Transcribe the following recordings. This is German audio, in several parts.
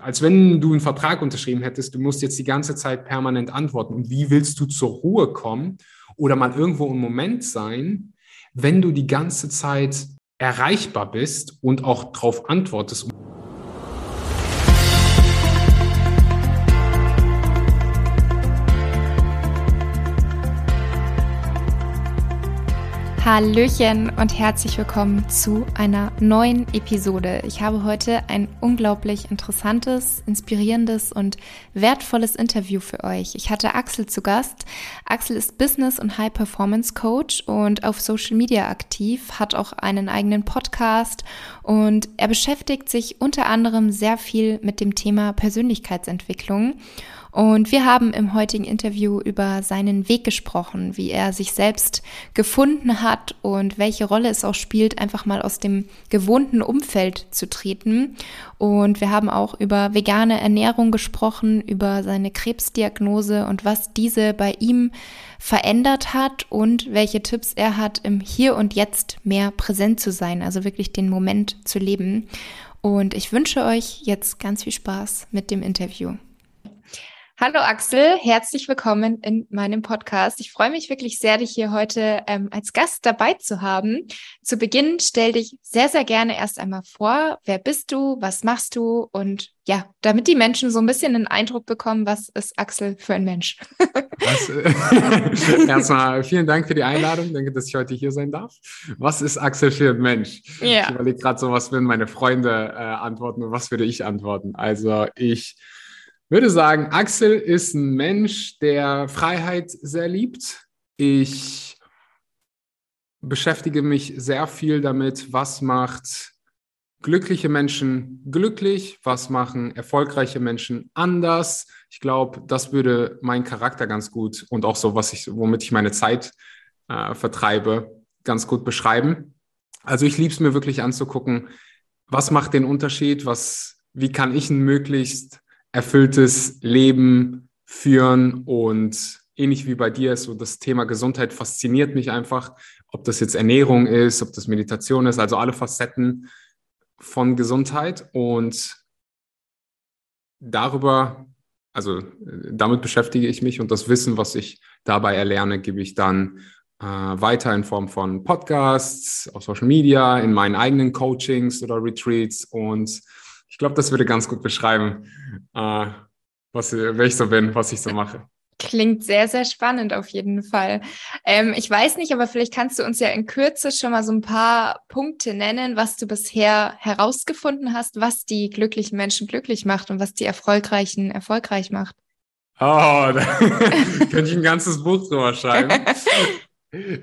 als wenn du einen Vertrag unterschrieben hättest, du musst jetzt die ganze Zeit permanent antworten. Und wie willst du zur Ruhe kommen oder mal irgendwo im Moment sein, wenn du die ganze Zeit erreichbar bist und auch darauf antwortest? Hallöchen und herzlich willkommen zu einer neuen Episode. Ich habe heute ein unglaublich interessantes, inspirierendes und wertvolles Interview für euch. Ich hatte Axel zu Gast. Axel ist Business- und High-Performance-Coach und auf Social Media aktiv, hat auch einen eigenen Podcast und er beschäftigt sich unter anderem sehr viel mit dem Thema Persönlichkeitsentwicklung. Und wir haben im heutigen Interview über seinen Weg gesprochen, wie er sich selbst gefunden hat und welche Rolle es auch spielt, einfach mal aus dem gewohnten Umfeld zu treten. Und wir haben auch über vegane Ernährung gesprochen, über seine Krebsdiagnose und was diese bei ihm verändert hat und welche Tipps er hat, im Hier und Jetzt mehr präsent zu sein, also wirklich den Moment zu leben. Und ich wünsche euch jetzt ganz viel Spaß mit dem Interview. Hallo Axel, herzlich willkommen in meinem Podcast. Ich freue mich wirklich sehr, dich hier heute ähm, als Gast dabei zu haben. Zu Beginn stell dich sehr, sehr gerne erst einmal vor. Wer bist du? Was machst du? Und ja, damit die Menschen so ein bisschen einen Eindruck bekommen, was ist Axel für ein Mensch? Was, äh, erstmal vielen Dank für die Einladung. Danke, dass ich heute hier sein darf. Was ist Axel für ein Mensch? Ja. Ich überlege gerade so, was würden meine Freunde äh, antworten und was würde ich antworten? Also ich würde sagen, Axel ist ein Mensch, der Freiheit sehr liebt. Ich beschäftige mich sehr viel damit, was macht glückliche Menschen glücklich, was machen erfolgreiche Menschen anders. Ich glaube, das würde meinen Charakter ganz gut und auch so, was ich, womit ich meine Zeit äh, vertreibe, ganz gut beschreiben. Also ich liebe es mir wirklich anzugucken, was macht den Unterschied, was, wie kann ich ein möglichst erfülltes Leben führen und ähnlich wie bei dir ist so das Thema Gesundheit fasziniert mich einfach, ob das jetzt Ernährung ist, ob das Meditation ist, also alle Facetten von Gesundheit und darüber, also damit beschäftige ich mich und das Wissen, was ich dabei erlerne, gebe ich dann äh, weiter in Form von Podcasts, auf Social Media, in meinen eigenen Coachings oder Retreats und ich glaube, das würde ganz gut beschreiben, äh, was, wer ich so bin, was ich so mache. Klingt sehr, sehr spannend auf jeden Fall. Ähm, ich weiß nicht, aber vielleicht kannst du uns ja in Kürze schon mal so ein paar Punkte nennen, was du bisher herausgefunden hast, was die glücklichen Menschen glücklich macht und was die Erfolgreichen erfolgreich macht. Oh, da könnte ich ein ganzes Buch drüber schreiben.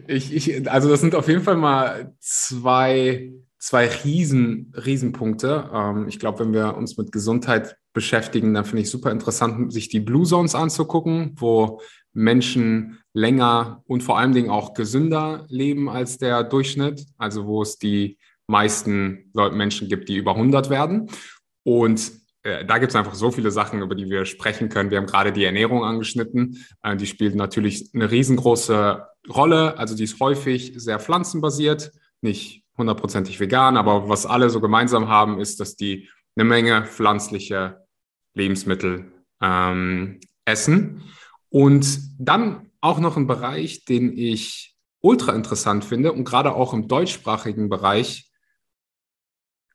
Ich, ich, also das sind auf jeden Fall mal zwei zwei riesen, Riesenpunkte. Ähm, ich glaube, wenn wir uns mit Gesundheit beschäftigen, dann finde ich super interessant, sich die Blue Zones anzugucken, wo Menschen länger und vor allen Dingen auch gesünder leben als der Durchschnitt, also wo es die meisten Leute, Menschen gibt, die über 100 werden. Und äh, da gibt es einfach so viele Sachen, über die wir sprechen können. Wir haben gerade die Ernährung angeschnitten. Äh, die spielt natürlich eine riesengroße Rolle. Also die ist häufig sehr pflanzenbasiert, nicht hundertprozentig vegan, aber was alle so gemeinsam haben, ist, dass die eine Menge pflanzliche Lebensmittel ähm, essen. Und dann auch noch ein Bereich, den ich ultra interessant finde und gerade auch im deutschsprachigen Bereich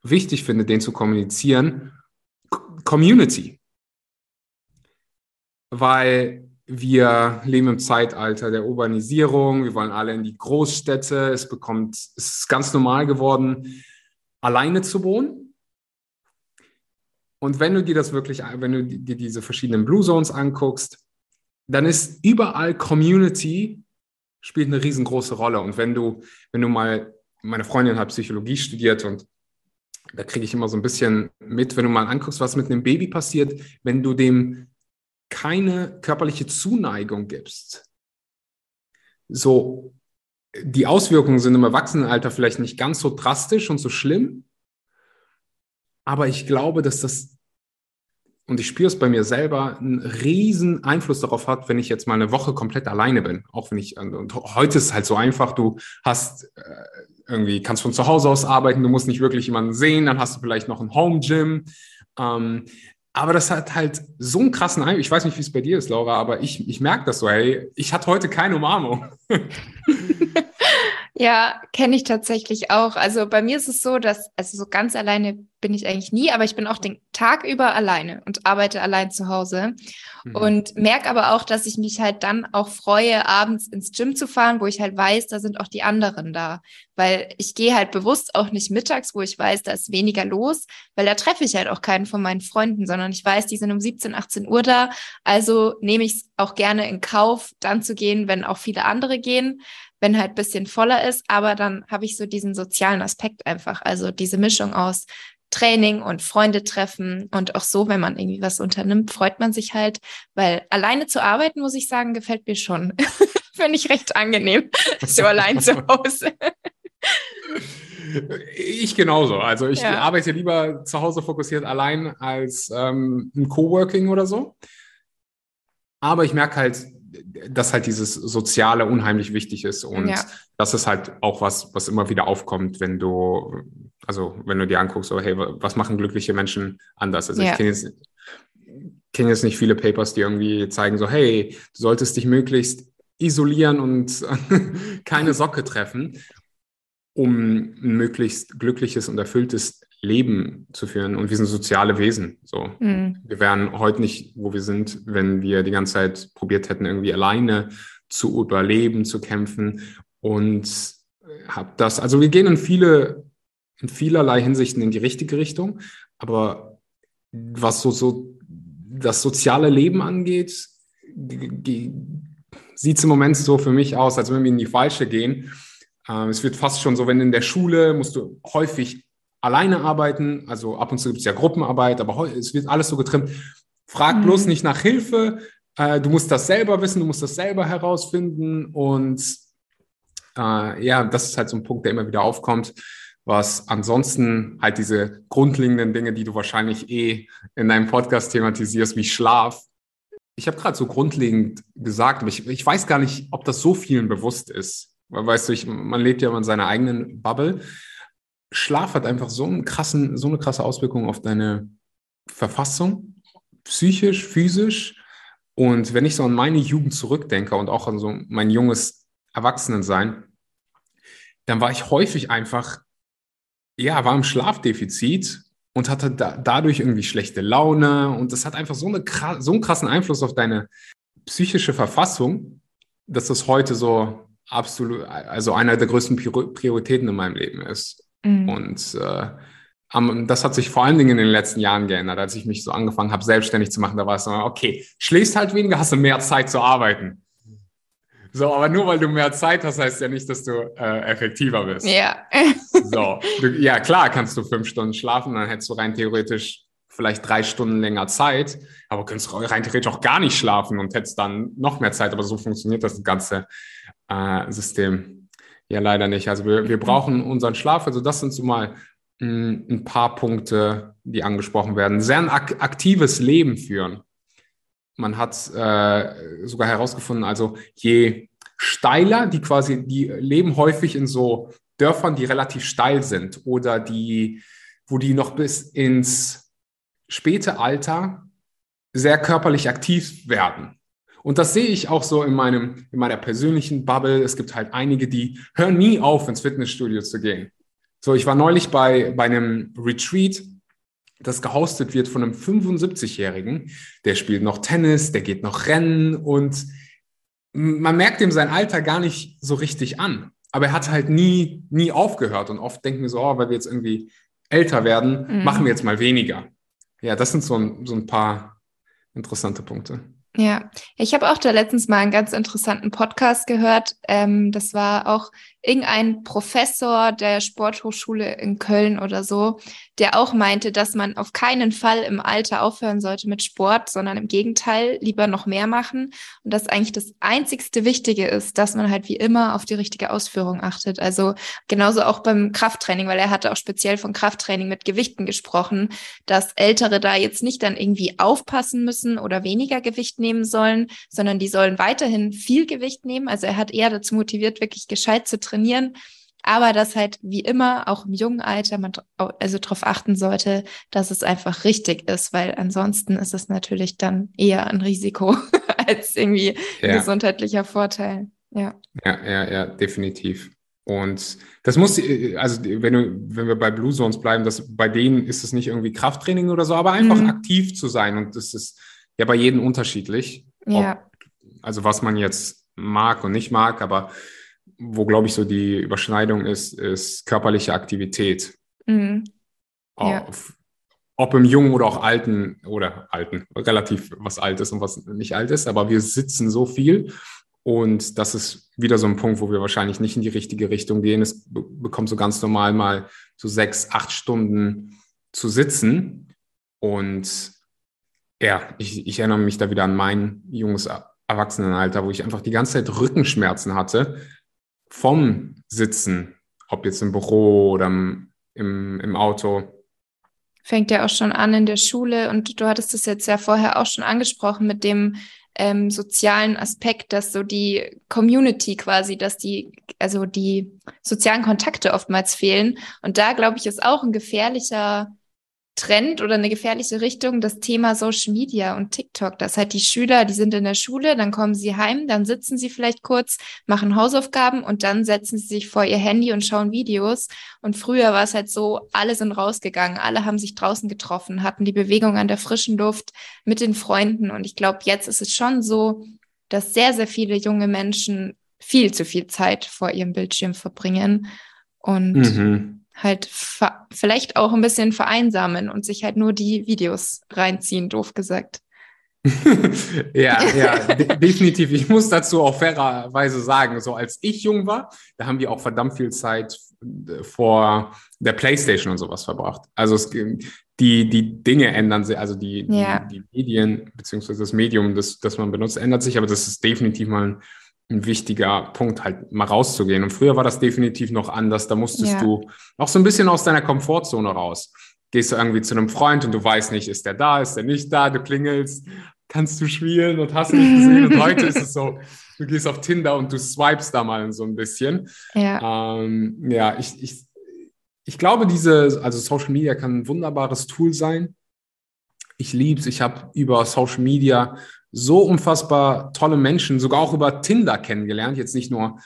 wichtig finde, den zu kommunizieren, Community. Weil wir leben im Zeitalter der Urbanisierung, wir wollen alle in die Großstädte, es bekommt, es ist ganz normal geworden, alleine zu wohnen. Und wenn du dir das wirklich, wenn du dir diese verschiedenen Blue Zones anguckst, dann ist überall Community spielt eine riesengroße Rolle. Und wenn du, wenn du mal, meine Freundin hat Psychologie studiert und da kriege ich immer so ein bisschen mit, wenn du mal anguckst, was mit einem Baby passiert, wenn du dem keine körperliche Zuneigung gibst, so die Auswirkungen sind im Erwachsenenalter vielleicht nicht ganz so drastisch und so schlimm, aber ich glaube, dass das, und ich spüre es bei mir selber, einen riesen Einfluss darauf hat, wenn ich jetzt mal eine Woche komplett alleine bin. Auch wenn ich, und heute ist es halt so einfach, du hast äh, irgendwie, kannst von zu Hause aus arbeiten, du musst nicht wirklich jemanden sehen, dann hast du vielleicht noch ein Home Gym. Ähm, Aber das hat halt so einen krassen Einfluss. Ich weiß nicht, wie es bei dir ist, Laura, aber ich, ich merke das so, hey, ich hatte heute keine Umarmung. Ja, kenne ich tatsächlich auch. Also bei mir ist es so, dass, also so ganz alleine bin ich eigentlich nie, aber ich bin auch den Tag über alleine und arbeite allein zu Hause mhm. und merke aber auch, dass ich mich halt dann auch freue, abends ins Gym zu fahren, wo ich halt weiß, da sind auch die anderen da. Weil ich gehe halt bewusst auch nicht mittags, wo ich weiß, da ist weniger los, weil da treffe ich halt auch keinen von meinen Freunden, sondern ich weiß, die sind um 17, 18 Uhr da. Also nehme ich es auch gerne in Kauf, dann zu gehen, wenn auch viele andere gehen wenn halt bisschen voller ist, aber dann habe ich so diesen sozialen Aspekt einfach, also diese Mischung aus Training und Freunde treffen und auch so, wenn man irgendwie was unternimmt, freut man sich halt, weil alleine zu arbeiten, muss ich sagen, gefällt mir schon. Finde ich recht angenehm, so allein zu Hause. Ich genauso. Also ich ja. arbeite lieber zu Hause fokussiert allein als ähm, ein Coworking oder so. Aber ich merke halt, dass halt dieses Soziale unheimlich wichtig ist. Und ja. das ist halt auch was, was immer wieder aufkommt, wenn du, also wenn du dir anguckst, so, hey, was machen glückliche Menschen anders? Also ja. ich kenne jetzt, kenn jetzt nicht viele Papers, die irgendwie zeigen, so, hey, du solltest dich möglichst isolieren und keine Socke treffen, um ein möglichst glückliches und erfülltes Leben zu führen. Und wir sind soziale Wesen. So. Mhm. Wir wären heute nicht, wo wir sind, wenn wir die ganze Zeit probiert hätten, irgendwie alleine zu überleben, zu kämpfen. Und hab das, also wir gehen in viele, in vielerlei Hinsichten in die richtige Richtung. Aber was so, so das soziale Leben angeht, sieht es im Moment so für mich aus, als wenn wir in die falsche gehen. Ähm, es wird fast schon so, wenn in der Schule musst du häufig alleine arbeiten. Also ab und zu gibt es ja Gruppenarbeit, aber es wird alles so getrimmt. Frag mhm. bloß nicht nach Hilfe. Äh, du musst das selber wissen, du musst das selber herausfinden. Und äh, ja, das ist halt so ein Punkt, der immer wieder aufkommt, was ansonsten halt diese grundlegenden Dinge, die du wahrscheinlich eh in deinem Podcast thematisierst, wie Schlaf. Ich habe gerade so grundlegend gesagt, aber ich, ich weiß gar nicht, ob das so vielen bewusst ist. Weil, weißt du, ich, man lebt ja in seiner eigenen Bubble. Schlaf hat einfach so, einen krassen, so eine krasse Auswirkung auf deine Verfassung, psychisch, physisch. Und wenn ich so an meine Jugend zurückdenke und auch an so mein junges Erwachsenensein, dann war ich häufig einfach, ja, war im Schlafdefizit und hatte da, dadurch irgendwie schlechte Laune. Und das hat einfach so, eine, so einen krassen Einfluss auf deine psychische Verfassung, dass das heute so absolut, also einer der größten Prioritäten in meinem Leben ist. Mhm. Und äh, das hat sich vor allen Dingen in den letzten Jahren geändert, als ich mich so angefangen habe, selbstständig zu machen. Da war es so, okay, schläfst halt weniger, hast du mehr Zeit zu arbeiten. So, aber nur weil du mehr Zeit hast, heißt ja nicht, dass du äh, effektiver bist. Ja. so, du, ja, klar kannst du fünf Stunden schlafen, dann hättest du rein theoretisch vielleicht drei Stunden länger Zeit, aber könntest rein theoretisch auch gar nicht schlafen und hättest dann noch mehr Zeit. Aber so funktioniert das ganze äh, System ja, leider nicht. Also wir, wir brauchen unseren Schlaf. Also das sind so mal ein, ein paar Punkte, die angesprochen werden. Sehr ein ak aktives Leben führen. Man hat äh, sogar herausgefunden, also je steiler, die quasi, die leben häufig in so Dörfern, die relativ steil sind oder die, wo die noch bis ins späte Alter sehr körperlich aktiv werden. Und das sehe ich auch so in, meinem, in meiner persönlichen Bubble. Es gibt halt einige, die hören nie auf, ins Fitnessstudio zu gehen. So, ich war neulich bei, bei einem Retreat, das gehostet wird von einem 75-Jährigen. Der spielt noch Tennis, der geht noch Rennen und man merkt ihm sein Alter gar nicht so richtig an. Aber er hat halt nie, nie aufgehört. Und oft denken wir so, oh, weil wir jetzt irgendwie älter werden, mhm. machen wir jetzt mal weniger. Ja, das sind so ein, so ein paar interessante Punkte. Ja, ich habe auch da letztens mal einen ganz interessanten Podcast gehört. Ähm, das war auch irgendein Professor der Sporthochschule in Köln oder so, der auch meinte, dass man auf keinen Fall im Alter aufhören sollte mit Sport, sondern im Gegenteil lieber noch mehr machen. Und dass eigentlich das einzigste Wichtige ist, dass man halt wie immer auf die richtige Ausführung achtet. Also genauso auch beim Krafttraining, weil er hatte auch speziell von Krafttraining mit Gewichten gesprochen, dass Ältere da jetzt nicht dann irgendwie aufpassen müssen oder weniger Gewicht nehmen sollen, sondern die sollen weiterhin viel Gewicht nehmen. Also er hat eher dazu motiviert, wirklich gescheit zu trainieren aber dass halt wie immer auch im jungen Alter man also darauf achten sollte, dass es einfach richtig ist, weil ansonsten ist es natürlich dann eher ein Risiko als irgendwie ja. ein gesundheitlicher Vorteil. Ja. Ja, ja, ja, definitiv. Und das muss, also wenn, du, wenn wir bei Blue Zones bleiben, das, bei denen ist es nicht irgendwie Krafttraining oder so, aber einfach mhm. aktiv zu sein. Und das ist ja bei jedem unterschiedlich. Ja. Ob, also was man jetzt mag und nicht mag, aber wo, glaube ich, so die Überschneidung ist, ist körperliche Aktivität. Mhm. Ja. Auf, ob im Jungen oder auch Alten oder Alten, relativ was Altes und was nicht alt ist, aber wir sitzen so viel und das ist wieder so ein Punkt, wo wir wahrscheinlich nicht in die richtige Richtung gehen. Es bekommt so ganz normal mal so sechs, acht Stunden zu sitzen. Und ja, ich, ich erinnere mich da wieder an mein junges Erwachsenenalter, wo ich einfach die ganze Zeit Rückenschmerzen hatte vom Sitzen, ob jetzt im Büro oder im, im, Auto fängt ja auch schon an in der Schule und du hattest es jetzt ja vorher auch schon angesprochen mit dem ähm, sozialen Aspekt, dass so die Community quasi, dass die, also die sozialen Kontakte oftmals fehlen. Und da, glaube ich, ist auch ein gefährlicher Trend oder eine gefährliche Richtung das Thema Social Media und TikTok. Das halt die Schüler, die sind in der Schule, dann kommen sie heim, dann sitzen sie vielleicht kurz, machen Hausaufgaben und dann setzen sie sich vor ihr Handy und schauen Videos. Und früher war es halt so, alle sind rausgegangen, alle haben sich draußen getroffen, hatten die Bewegung an der frischen Luft mit den Freunden. Und ich glaube, jetzt ist es schon so, dass sehr, sehr viele junge Menschen viel zu viel Zeit vor ihrem Bildschirm verbringen. Und mhm halt vielleicht auch ein bisschen vereinsamen und sich halt nur die Videos reinziehen, doof gesagt. ja, ja, de definitiv. Ich muss dazu auch fairerweise sagen, so als ich jung war, da haben wir auch verdammt viel Zeit äh, vor der Playstation und sowas verbracht. Also es, die, die Dinge ändern sich, also die, ja. die, die, Medien beziehungsweise das Medium, das, das man benutzt, ändert sich, aber das ist definitiv mal ein ein wichtiger Punkt, halt mal rauszugehen. Und früher war das definitiv noch anders. Da musstest ja. du auch so ein bisschen aus deiner Komfortzone raus. Gehst du irgendwie zu einem Freund und du weißt nicht, ist der da, ist der nicht da, du klingelst, kannst du spielen und hast nicht gesehen. Und heute ist es so, du gehst auf Tinder und du swipest da mal so ein bisschen. Ja, ähm, ja ich, ich, ich glaube, diese, also Social Media kann ein wunderbares Tool sein. Ich liebe es. Ich habe über Social Media so unfassbar tolle Menschen, sogar auch über Tinder kennengelernt. Jetzt nicht nur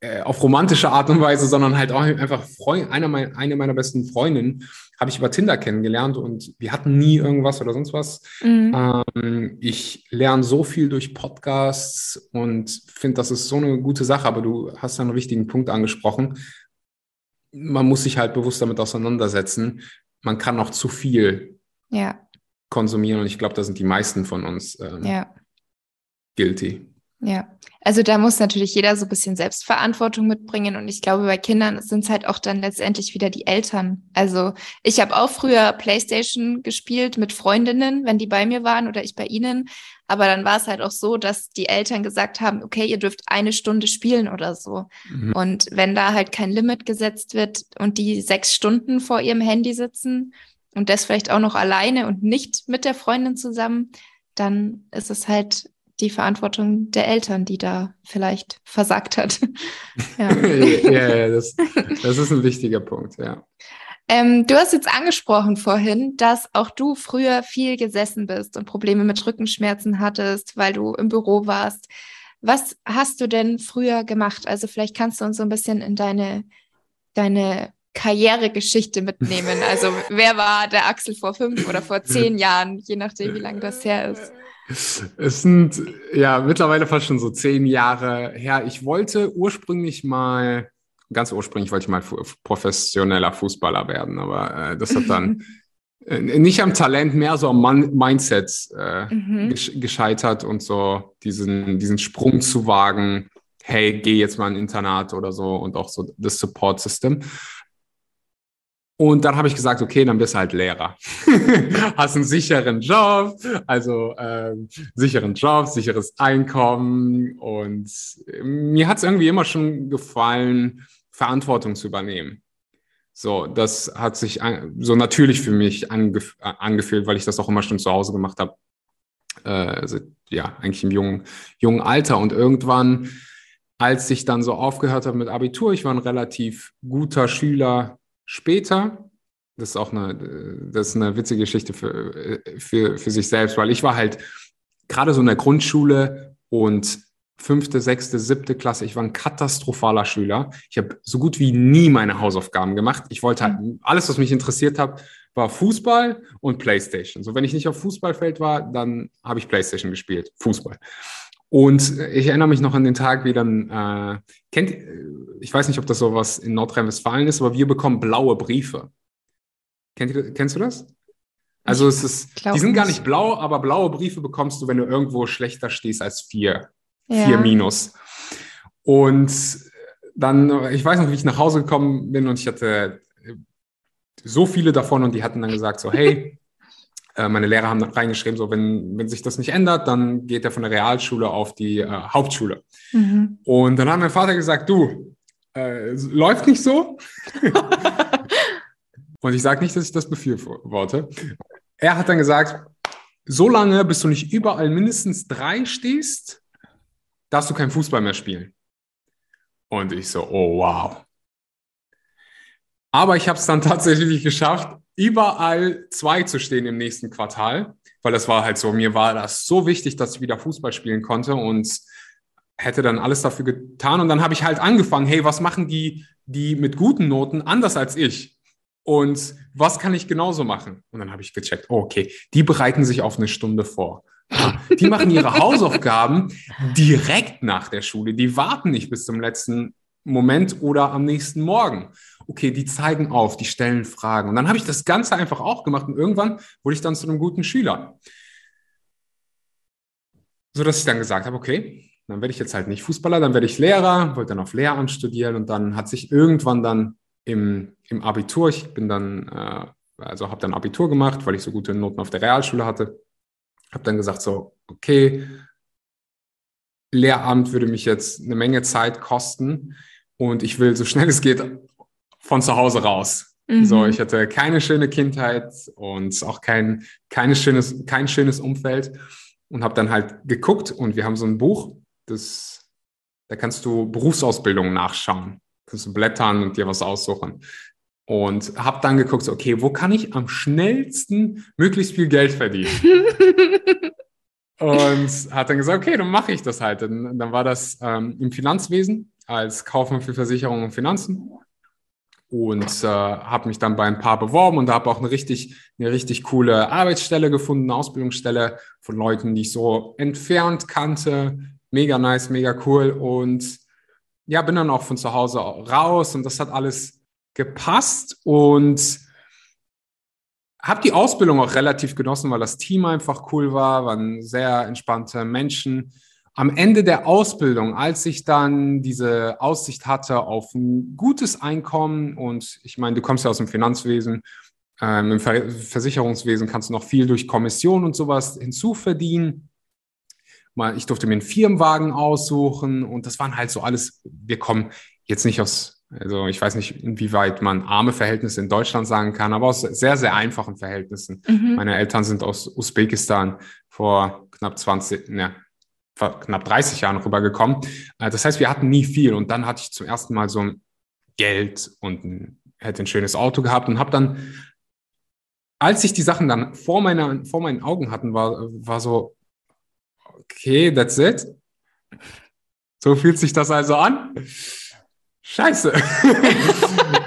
äh, auf romantische Art und Weise, sondern halt auch einfach Freund, einer mein, eine meiner besten Freundinnen habe ich über Tinder kennengelernt und wir hatten nie irgendwas oder sonst was. Mhm. Ähm, ich lerne so viel durch Podcasts und finde, das ist so eine gute Sache, aber du hast einen wichtigen Punkt angesprochen. Man muss sich halt bewusst damit auseinandersetzen. Man kann noch zu viel ja konsumieren und ich glaube, da sind die meisten von uns ähm, ja. guilty. Ja, also da muss natürlich jeder so ein bisschen Selbstverantwortung mitbringen und ich glaube, bei Kindern sind es halt auch dann letztendlich wieder die Eltern. Also ich habe auch früher Playstation gespielt mit Freundinnen, wenn die bei mir waren oder ich bei ihnen, aber dann war es halt auch so, dass die Eltern gesagt haben, okay, ihr dürft eine Stunde spielen oder so. Mhm. Und wenn da halt kein Limit gesetzt wird und die sechs Stunden vor ihrem Handy sitzen, und das vielleicht auch noch alleine und nicht mit der Freundin zusammen, dann ist es halt die Verantwortung der Eltern, die da vielleicht versagt hat. ja, ja, ja das, das, ist ein wichtiger Punkt, ja. Ähm, du hast jetzt angesprochen vorhin, dass auch du früher viel gesessen bist und Probleme mit Rückenschmerzen hattest, weil du im Büro warst. Was hast du denn früher gemacht? Also vielleicht kannst du uns so ein bisschen in deine, deine Karrieregeschichte mitnehmen. Also wer war der Axel vor fünf oder vor zehn Jahren, je nachdem, wie lange das her ist. Es sind ja mittlerweile fast schon so zehn Jahre her. Ich wollte ursprünglich mal, ganz ursprünglich wollte ich mal professioneller Fußballer werden, aber äh, das hat dann äh, nicht am Talent, mehr so am Man Mindset äh, mhm. gescheitert und so diesen, diesen Sprung zu wagen. Hey, geh jetzt mal in ein Internat oder so und auch so das Support System. Und dann habe ich gesagt, okay, dann bist du halt Lehrer. Hast einen sicheren Job, also ähm, sicheren Job, sicheres Einkommen. Und mir hat es irgendwie immer schon gefallen, Verantwortung zu übernehmen. So, das hat sich so natürlich für mich angef angefühlt, weil ich das auch immer schon zu Hause gemacht habe. Äh, also, ja, eigentlich im jungen, jungen Alter. Und irgendwann als ich dann so aufgehört habe mit Abitur, ich war ein relativ guter Schüler später. Das ist auch eine, das ist eine witzige Geschichte für, für, für sich selbst, weil ich war halt gerade so in der Grundschule und fünfte, sechste, siebte Klasse, ich war ein katastrophaler Schüler. Ich habe so gut wie nie meine Hausaufgaben gemacht. Ich wollte halt, alles, was mich interessiert hat, war Fußball und Playstation. So, wenn ich nicht auf Fußballfeld war, dann habe ich Playstation gespielt, Fußball. Und ich erinnere mich noch an den Tag, wie dann, äh, kennt, ich weiß nicht, ob das sowas in Nordrhein-Westfalen ist, aber wir bekommen blaue Briefe. Kennt, kennst du das? Also es ist, die sind gar nicht blau, aber blaue Briefe bekommst du, wenn du irgendwo schlechter stehst als vier, ja. vier minus. Und dann, ich weiß noch, wie ich nach Hause gekommen bin und ich hatte so viele davon und die hatten dann gesagt so, hey, äh, meine Lehrer haben reingeschrieben, so wenn, wenn sich das nicht ändert, dann geht er von der Realschule auf die äh, Hauptschule. Mhm. Und dann hat mein Vater gesagt, du, äh, läuft nicht so. und ich sage nicht, dass ich das befürworte. Er hat dann gesagt, solange bis du nicht überall mindestens drei stehst, darfst du kein Fußball mehr spielen. Und ich so, oh wow. Aber ich habe es dann tatsächlich geschafft, überall zwei zu stehen im nächsten Quartal, weil das war halt so, mir war das so wichtig, dass ich wieder Fußball spielen konnte und hätte dann alles dafür getan. Und dann habe ich halt angefangen, hey, was machen die, die mit guten Noten anders als ich? Und was kann ich genauso machen? Und dann habe ich gecheckt, oh, okay, die bereiten sich auf eine Stunde vor. Die machen ihre Hausaufgaben direkt nach der Schule. Die warten nicht bis zum letzten Moment oder am nächsten Morgen okay, die zeigen auf, die stellen Fragen. Und dann habe ich das Ganze einfach auch gemacht und irgendwann wurde ich dann zu einem guten Schüler. So dass ich dann gesagt habe, okay, dann werde ich jetzt halt nicht Fußballer, dann werde ich Lehrer, wollte dann auf Lehramt studieren und dann hat sich irgendwann dann im, im Abitur, ich bin dann, äh, also habe dann Abitur gemacht, weil ich so gute Noten auf der Realschule hatte, habe dann gesagt so, okay, Lehramt würde mich jetzt eine Menge Zeit kosten und ich will so schnell es geht von zu Hause raus. Mhm. So, ich hatte keine schöne Kindheit und auch kein, keine schönes, kein schönes Umfeld und habe dann halt geguckt und wir haben so ein Buch, das, da kannst du Berufsausbildungen nachschauen. Kannst du blättern und dir was aussuchen. Und habe dann geguckt, okay, wo kann ich am schnellsten möglichst viel Geld verdienen? und hat dann gesagt, okay, dann mache ich das halt. Dann, dann war das ähm, im Finanzwesen als Kaufmann für Versicherungen und Finanzen und äh, habe mich dann bei ein paar beworben und habe auch eine richtig, eine richtig coole Arbeitsstelle gefunden, Ausbildungsstelle von Leuten, die ich so entfernt kannte. Mega nice, mega cool. Und ja, bin dann auch von zu Hause raus und das hat alles gepasst und habe die Ausbildung auch relativ genossen, weil das Team einfach cool war, waren sehr entspannte Menschen am Ende der Ausbildung, als ich dann diese Aussicht hatte auf ein gutes Einkommen und ich meine, du kommst ja aus dem Finanzwesen, ähm, im Ver Versicherungswesen kannst du noch viel durch Kommission und sowas hinzuverdienen. Mal, ich durfte mir einen Firmenwagen aussuchen und das waren halt so alles, wir kommen jetzt nicht aus, also ich weiß nicht, inwieweit man arme Verhältnisse in Deutschland sagen kann, aber aus sehr, sehr einfachen Verhältnissen. Mhm. Meine Eltern sind aus Usbekistan vor knapp 20, ne, knapp 30 Jahren rübergekommen. Äh, das heißt, wir hatten nie viel. Und dann hatte ich zum ersten Mal so ein Geld und ein, hätte ein schönes Auto gehabt und habe dann, als ich die Sachen dann vor, meiner, vor meinen Augen hatten, war, war so, okay, that's it. So fühlt sich das also an. Scheiße.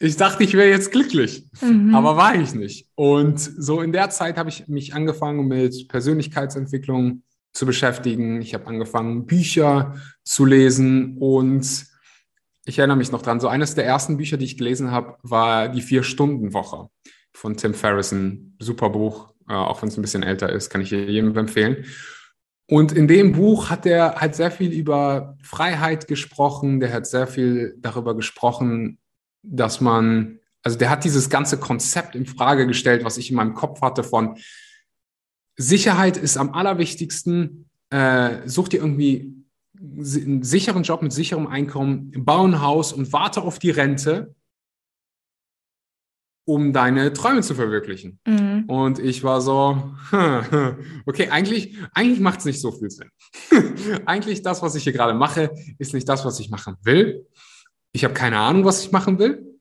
ich dachte, ich wäre jetzt glücklich, mhm. aber war ich nicht. Und so in der Zeit habe ich mich angefangen mit Persönlichkeitsentwicklung zu beschäftigen. Ich habe angefangen, Bücher zu lesen und ich erinnere mich noch dran, so eines der ersten Bücher, die ich gelesen habe, war die Vier-Stunden-Woche von Tim Ferriss, ein super Buch, äh, auch wenn es ein bisschen älter ist, kann ich jedem empfehlen. Und in dem Buch hat er halt sehr viel über Freiheit gesprochen, der hat sehr viel darüber gesprochen, dass man, also der hat dieses ganze Konzept in Frage gestellt, was ich in meinem Kopf hatte von Sicherheit ist am allerwichtigsten, äh, such dir irgendwie einen sicheren Job mit sicherem Einkommen, bau ein Haus und warte auf die Rente. um deine Träume zu verwirklichen. Mhm. Und ich war so, okay, eigentlich, eigentlich macht es nicht so viel Sinn. eigentlich das, was ich hier gerade mache, ist nicht das, was ich machen will. Ich habe keine Ahnung, was ich machen will.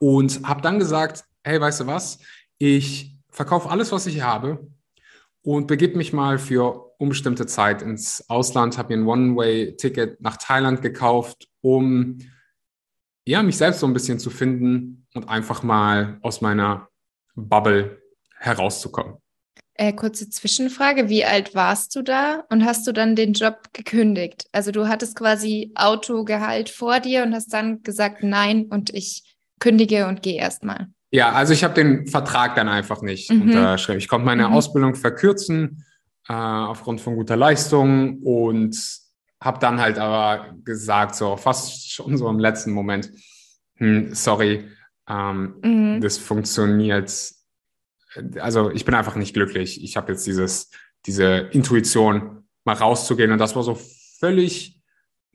Und habe dann gesagt, hey, weißt du was? Ich verkaufe alles, was ich habe und begib mich mal für unbestimmte Zeit ins Ausland, habe mir ein One-Way-Ticket nach Thailand gekauft, um ja, mich selbst so ein bisschen zu finden und einfach mal aus meiner Bubble herauszukommen. Äh, kurze Zwischenfrage, wie alt warst du da und hast du dann den Job gekündigt? Also du hattest quasi Autogehalt vor dir und hast dann gesagt, nein und ich kündige und gehe erstmal. Ja, also ich habe den Vertrag dann einfach nicht mhm. unterschrieben. Ich konnte meine mhm. Ausbildung verkürzen äh, aufgrund von guter Leistung und habe dann halt aber gesagt, so fast schon so im letzten Moment, hm, sorry, ähm, mhm. das funktioniert. Also ich bin einfach nicht glücklich. Ich habe jetzt dieses, diese Intuition, mal rauszugehen. Und das war so völlig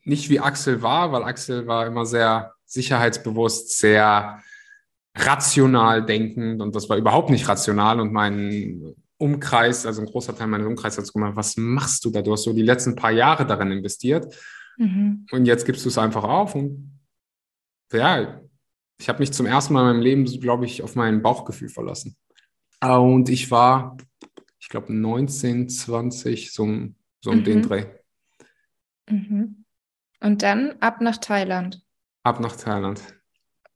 nicht wie Axel war, weil Axel war immer sehr sicherheitsbewusst, sehr rational denkend und das war überhaupt nicht rational und mein Umkreis, also ein großer Teil meines Umkreises hat gemacht, was machst du da? Du hast so die letzten paar Jahre darin investiert mhm. und jetzt gibst du es einfach auf. Und ja, ich habe mich zum ersten Mal in meinem Leben, glaube ich, auf mein Bauchgefühl verlassen. Und ich war, ich glaube, 19, 20, so, so um mhm. den Dreh. Mhm. Und dann ab nach Thailand. Ab nach Thailand.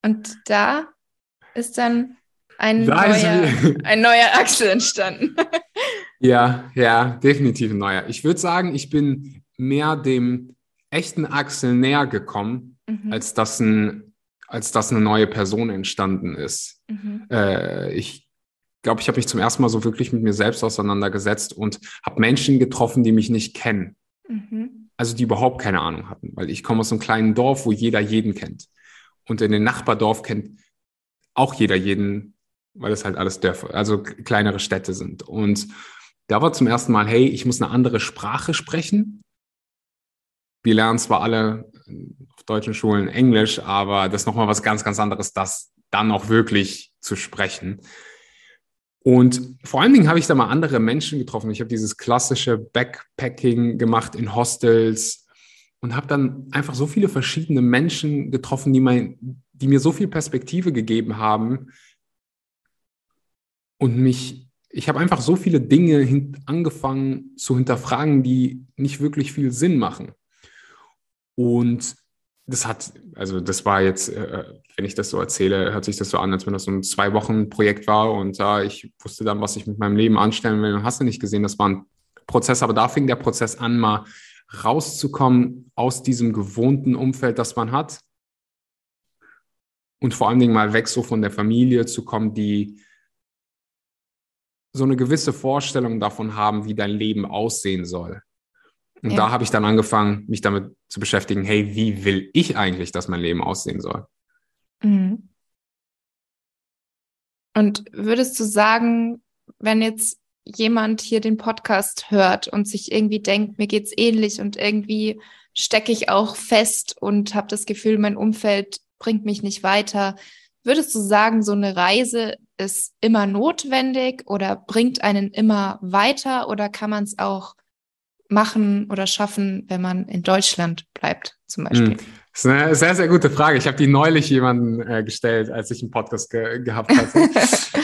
Und da ist dann ein, neuer, ein neuer Axel entstanden. ja, ja, definitiv ein neuer. Ich würde sagen, ich bin mehr dem echten Axel näher gekommen, mhm. als, dass ein, als dass eine neue Person entstanden ist. Mhm. Äh, ich glaube, ich habe mich zum ersten Mal so wirklich mit mir selbst auseinandergesetzt und habe Menschen getroffen, die mich nicht kennen. Mhm. Also die überhaupt keine Ahnung hatten, weil ich komme aus einem kleinen Dorf, wo jeder jeden kennt. Und in dem Nachbardorf kennt auch jeder jeden weil das halt alles Dörfer, also kleinere Städte sind. Und da war zum ersten Mal, hey, ich muss eine andere Sprache sprechen. Wir lernen zwar alle auf deutschen Schulen Englisch, aber das ist nochmal was ganz, ganz anderes, das dann auch wirklich zu sprechen. Und vor allen Dingen habe ich da mal andere Menschen getroffen. Ich habe dieses klassische Backpacking gemacht in Hostels und habe dann einfach so viele verschiedene Menschen getroffen, die, mein, die mir so viel Perspektive gegeben haben, und mich, ich habe einfach so viele Dinge hin, angefangen zu hinterfragen, die nicht wirklich viel Sinn machen. Und das hat, also das war jetzt, äh, wenn ich das so erzähle, hört sich das so an, als wenn das so ein zwei Wochen Projekt war und äh, ich wusste dann, was ich mit meinem Leben anstellen will und hast du nicht gesehen, das war ein Prozess, aber da fing der Prozess an, mal rauszukommen aus diesem gewohnten Umfeld, das man hat und vor allen Dingen mal weg so von der Familie zu kommen, die so eine gewisse Vorstellung davon haben, wie dein Leben aussehen soll. Und ja. da habe ich dann angefangen, mich damit zu beschäftigen, hey, wie will ich eigentlich, dass mein Leben aussehen soll? Mhm. Und würdest du sagen, wenn jetzt jemand hier den Podcast hört und sich irgendwie denkt, mir geht's ähnlich und irgendwie stecke ich auch fest und habe das Gefühl, mein Umfeld bringt mich nicht weiter, würdest du sagen, so eine Reise ist immer notwendig oder bringt einen immer weiter oder kann man es auch machen oder schaffen, wenn man in Deutschland bleibt, zum Beispiel? Hm. Das ist eine sehr, sehr gute Frage. Ich habe die neulich jemanden äh, gestellt, als ich einen Podcast ge gehabt hatte.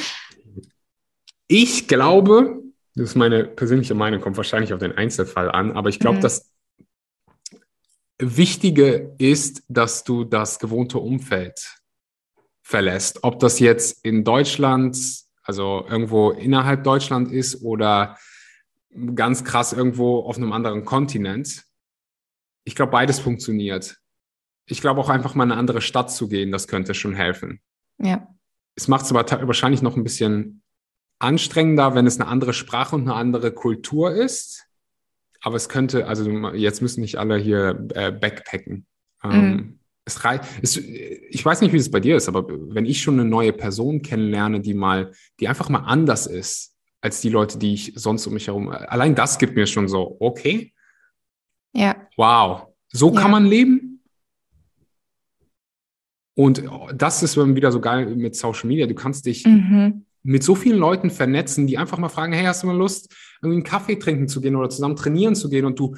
ich glaube, das ist meine persönliche Meinung, kommt wahrscheinlich auf den Einzelfall an, aber ich glaube, mhm. das Wichtige ist, dass du das gewohnte Umfeld verlässt. Ob das jetzt in Deutschland, also irgendwo innerhalb Deutschland ist oder ganz krass irgendwo auf einem anderen Kontinent. Ich glaube, beides funktioniert. Ich glaube auch einfach mal in eine andere Stadt zu gehen, das könnte schon helfen. Ja. Es macht es aber wahrscheinlich noch ein bisschen anstrengender, wenn es eine andere Sprache und eine andere Kultur ist. Aber es könnte, also jetzt müssen nicht alle hier äh, backpacken. Mhm. Ähm, es reicht, ich weiß nicht, wie es bei dir ist, aber wenn ich schon eine neue Person kennenlerne, die mal, die einfach mal anders ist als die Leute, die ich sonst um mich herum, allein das gibt mir schon so, okay. Ja. Wow. So ja. kann man leben. Und das ist wieder so geil mit Social Media. Du kannst dich mhm. mit so vielen Leuten vernetzen, die einfach mal fragen, hey, hast du mal Lust, irgendwie einen Kaffee trinken zu gehen oder zusammen trainieren zu gehen? Und du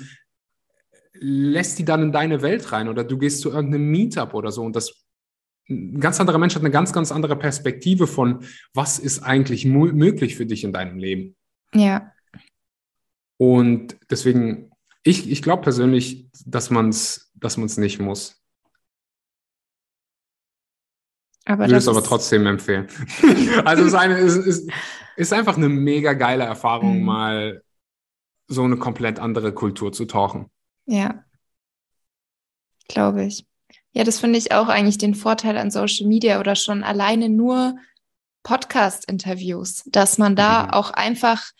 lässt die dann in deine Welt rein oder du gehst zu irgendeinem Meetup oder so. Und das ein ganz anderer Mensch hat eine ganz, ganz andere Perspektive von, was ist eigentlich möglich für dich in deinem Leben. Ja. Und deswegen, ich, ich glaube persönlich, dass man es dass man's nicht muss. Aber Würde es aber trotzdem empfehlen. also es ist, eine, es ist, ist einfach eine mega geile Erfahrung, mhm. mal so eine komplett andere Kultur zu tauchen. Ja, glaube ich. Ja, das finde ich auch eigentlich den Vorteil an Social Media oder schon alleine nur Podcast-Interviews, dass man da mhm. auch einfach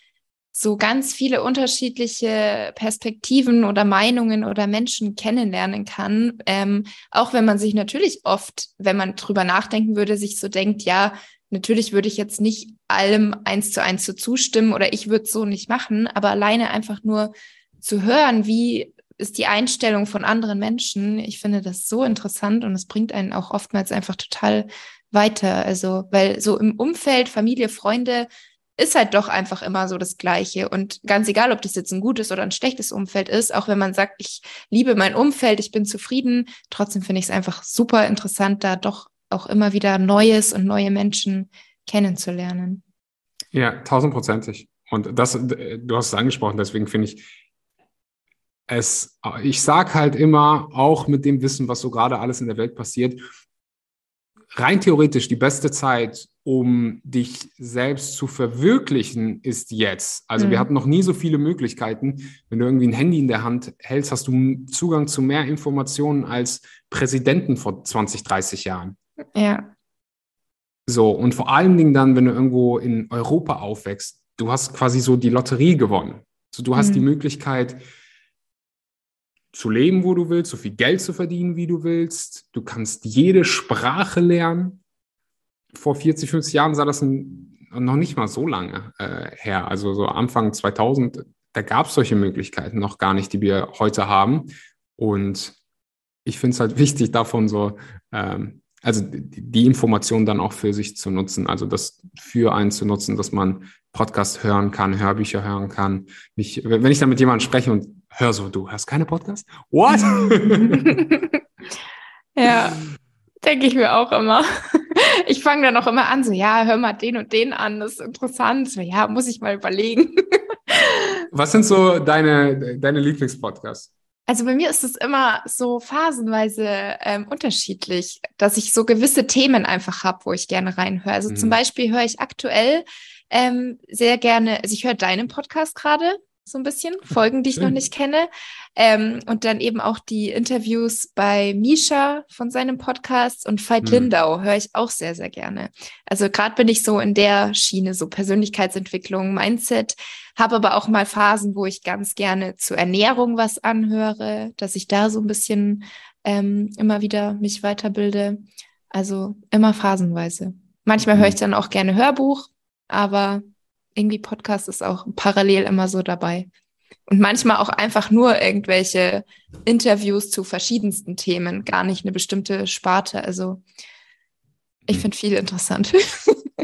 so ganz viele unterschiedliche Perspektiven oder Meinungen oder Menschen kennenlernen kann. Ähm, auch wenn man sich natürlich oft, wenn man drüber nachdenken würde, sich so denkt, ja, natürlich würde ich jetzt nicht allem eins zu eins so zustimmen oder ich würde es so nicht machen, aber alleine einfach nur zu hören, wie ist die Einstellung von anderen Menschen. Ich finde das so interessant und es bringt einen auch oftmals einfach total weiter. Also, weil so im Umfeld, Familie, Freunde, ist halt doch einfach immer so das Gleiche. Und ganz egal, ob das jetzt ein gutes oder ein schlechtes Umfeld ist, auch wenn man sagt, ich liebe mein Umfeld, ich bin zufrieden, trotzdem finde ich es einfach super interessant, da doch auch immer wieder Neues und neue Menschen kennenzulernen. Ja, tausendprozentig. Und das, du hast es angesprochen, deswegen finde ich, es, ich sage halt immer, auch mit dem Wissen, was so gerade alles in der Welt passiert, rein theoretisch die beste Zeit, um dich selbst zu verwirklichen, ist jetzt. Also mhm. wir hatten noch nie so viele Möglichkeiten. Wenn du irgendwie ein Handy in der Hand hältst, hast du Zugang zu mehr Informationen als Präsidenten vor 20, 30 Jahren. Ja. So, und vor allen Dingen dann, wenn du irgendwo in Europa aufwächst, du hast quasi so die Lotterie gewonnen. So, du hast mhm. die Möglichkeit, zu leben, wo du willst, so viel Geld zu verdienen, wie du willst. Du kannst jede Sprache lernen. Vor 40, 50 Jahren sah das noch nicht mal so lange äh, her. Also so Anfang 2000, da gab es solche Möglichkeiten noch gar nicht, die wir heute haben. Und ich finde es halt wichtig, davon so, ähm, also die Information dann auch für sich zu nutzen, also das für einen zu nutzen, dass man Podcast hören kann, Hörbücher hören kann. Mich, wenn ich dann mit jemandem spreche und hör so, du hast keine Podcast? What? ja, denke ich mir auch immer. Ich fange dann auch immer an, so, ja, hör mal den und den an, das ist interessant. So, ja, muss ich mal überlegen. Was sind so deine, deine Lieblingspodcasts? Also bei mir ist es immer so phasenweise ähm, unterschiedlich, dass ich so gewisse Themen einfach habe, wo ich gerne reinhöre. Also mhm. zum Beispiel höre ich aktuell ähm, sehr gerne, also ich höre deinen Podcast gerade, so ein bisschen, Folgen, die ich Schön. noch nicht kenne. Ähm, und dann eben auch die Interviews bei Misha von seinem Podcast und Veit hm. Lindau höre ich auch sehr, sehr gerne. Also gerade bin ich so in der Schiene, so Persönlichkeitsentwicklung, Mindset, habe aber auch mal Phasen, wo ich ganz gerne zur Ernährung was anhöre, dass ich da so ein bisschen ähm, immer wieder mich weiterbilde. Also immer phasenweise. Manchmal höre hm. ich dann auch gerne Hörbuch, aber irgendwie Podcast ist auch parallel immer so dabei. Und manchmal auch einfach nur irgendwelche Interviews zu verschiedensten Themen, gar nicht eine bestimmte Sparte. Also ich hm. finde viel interessant.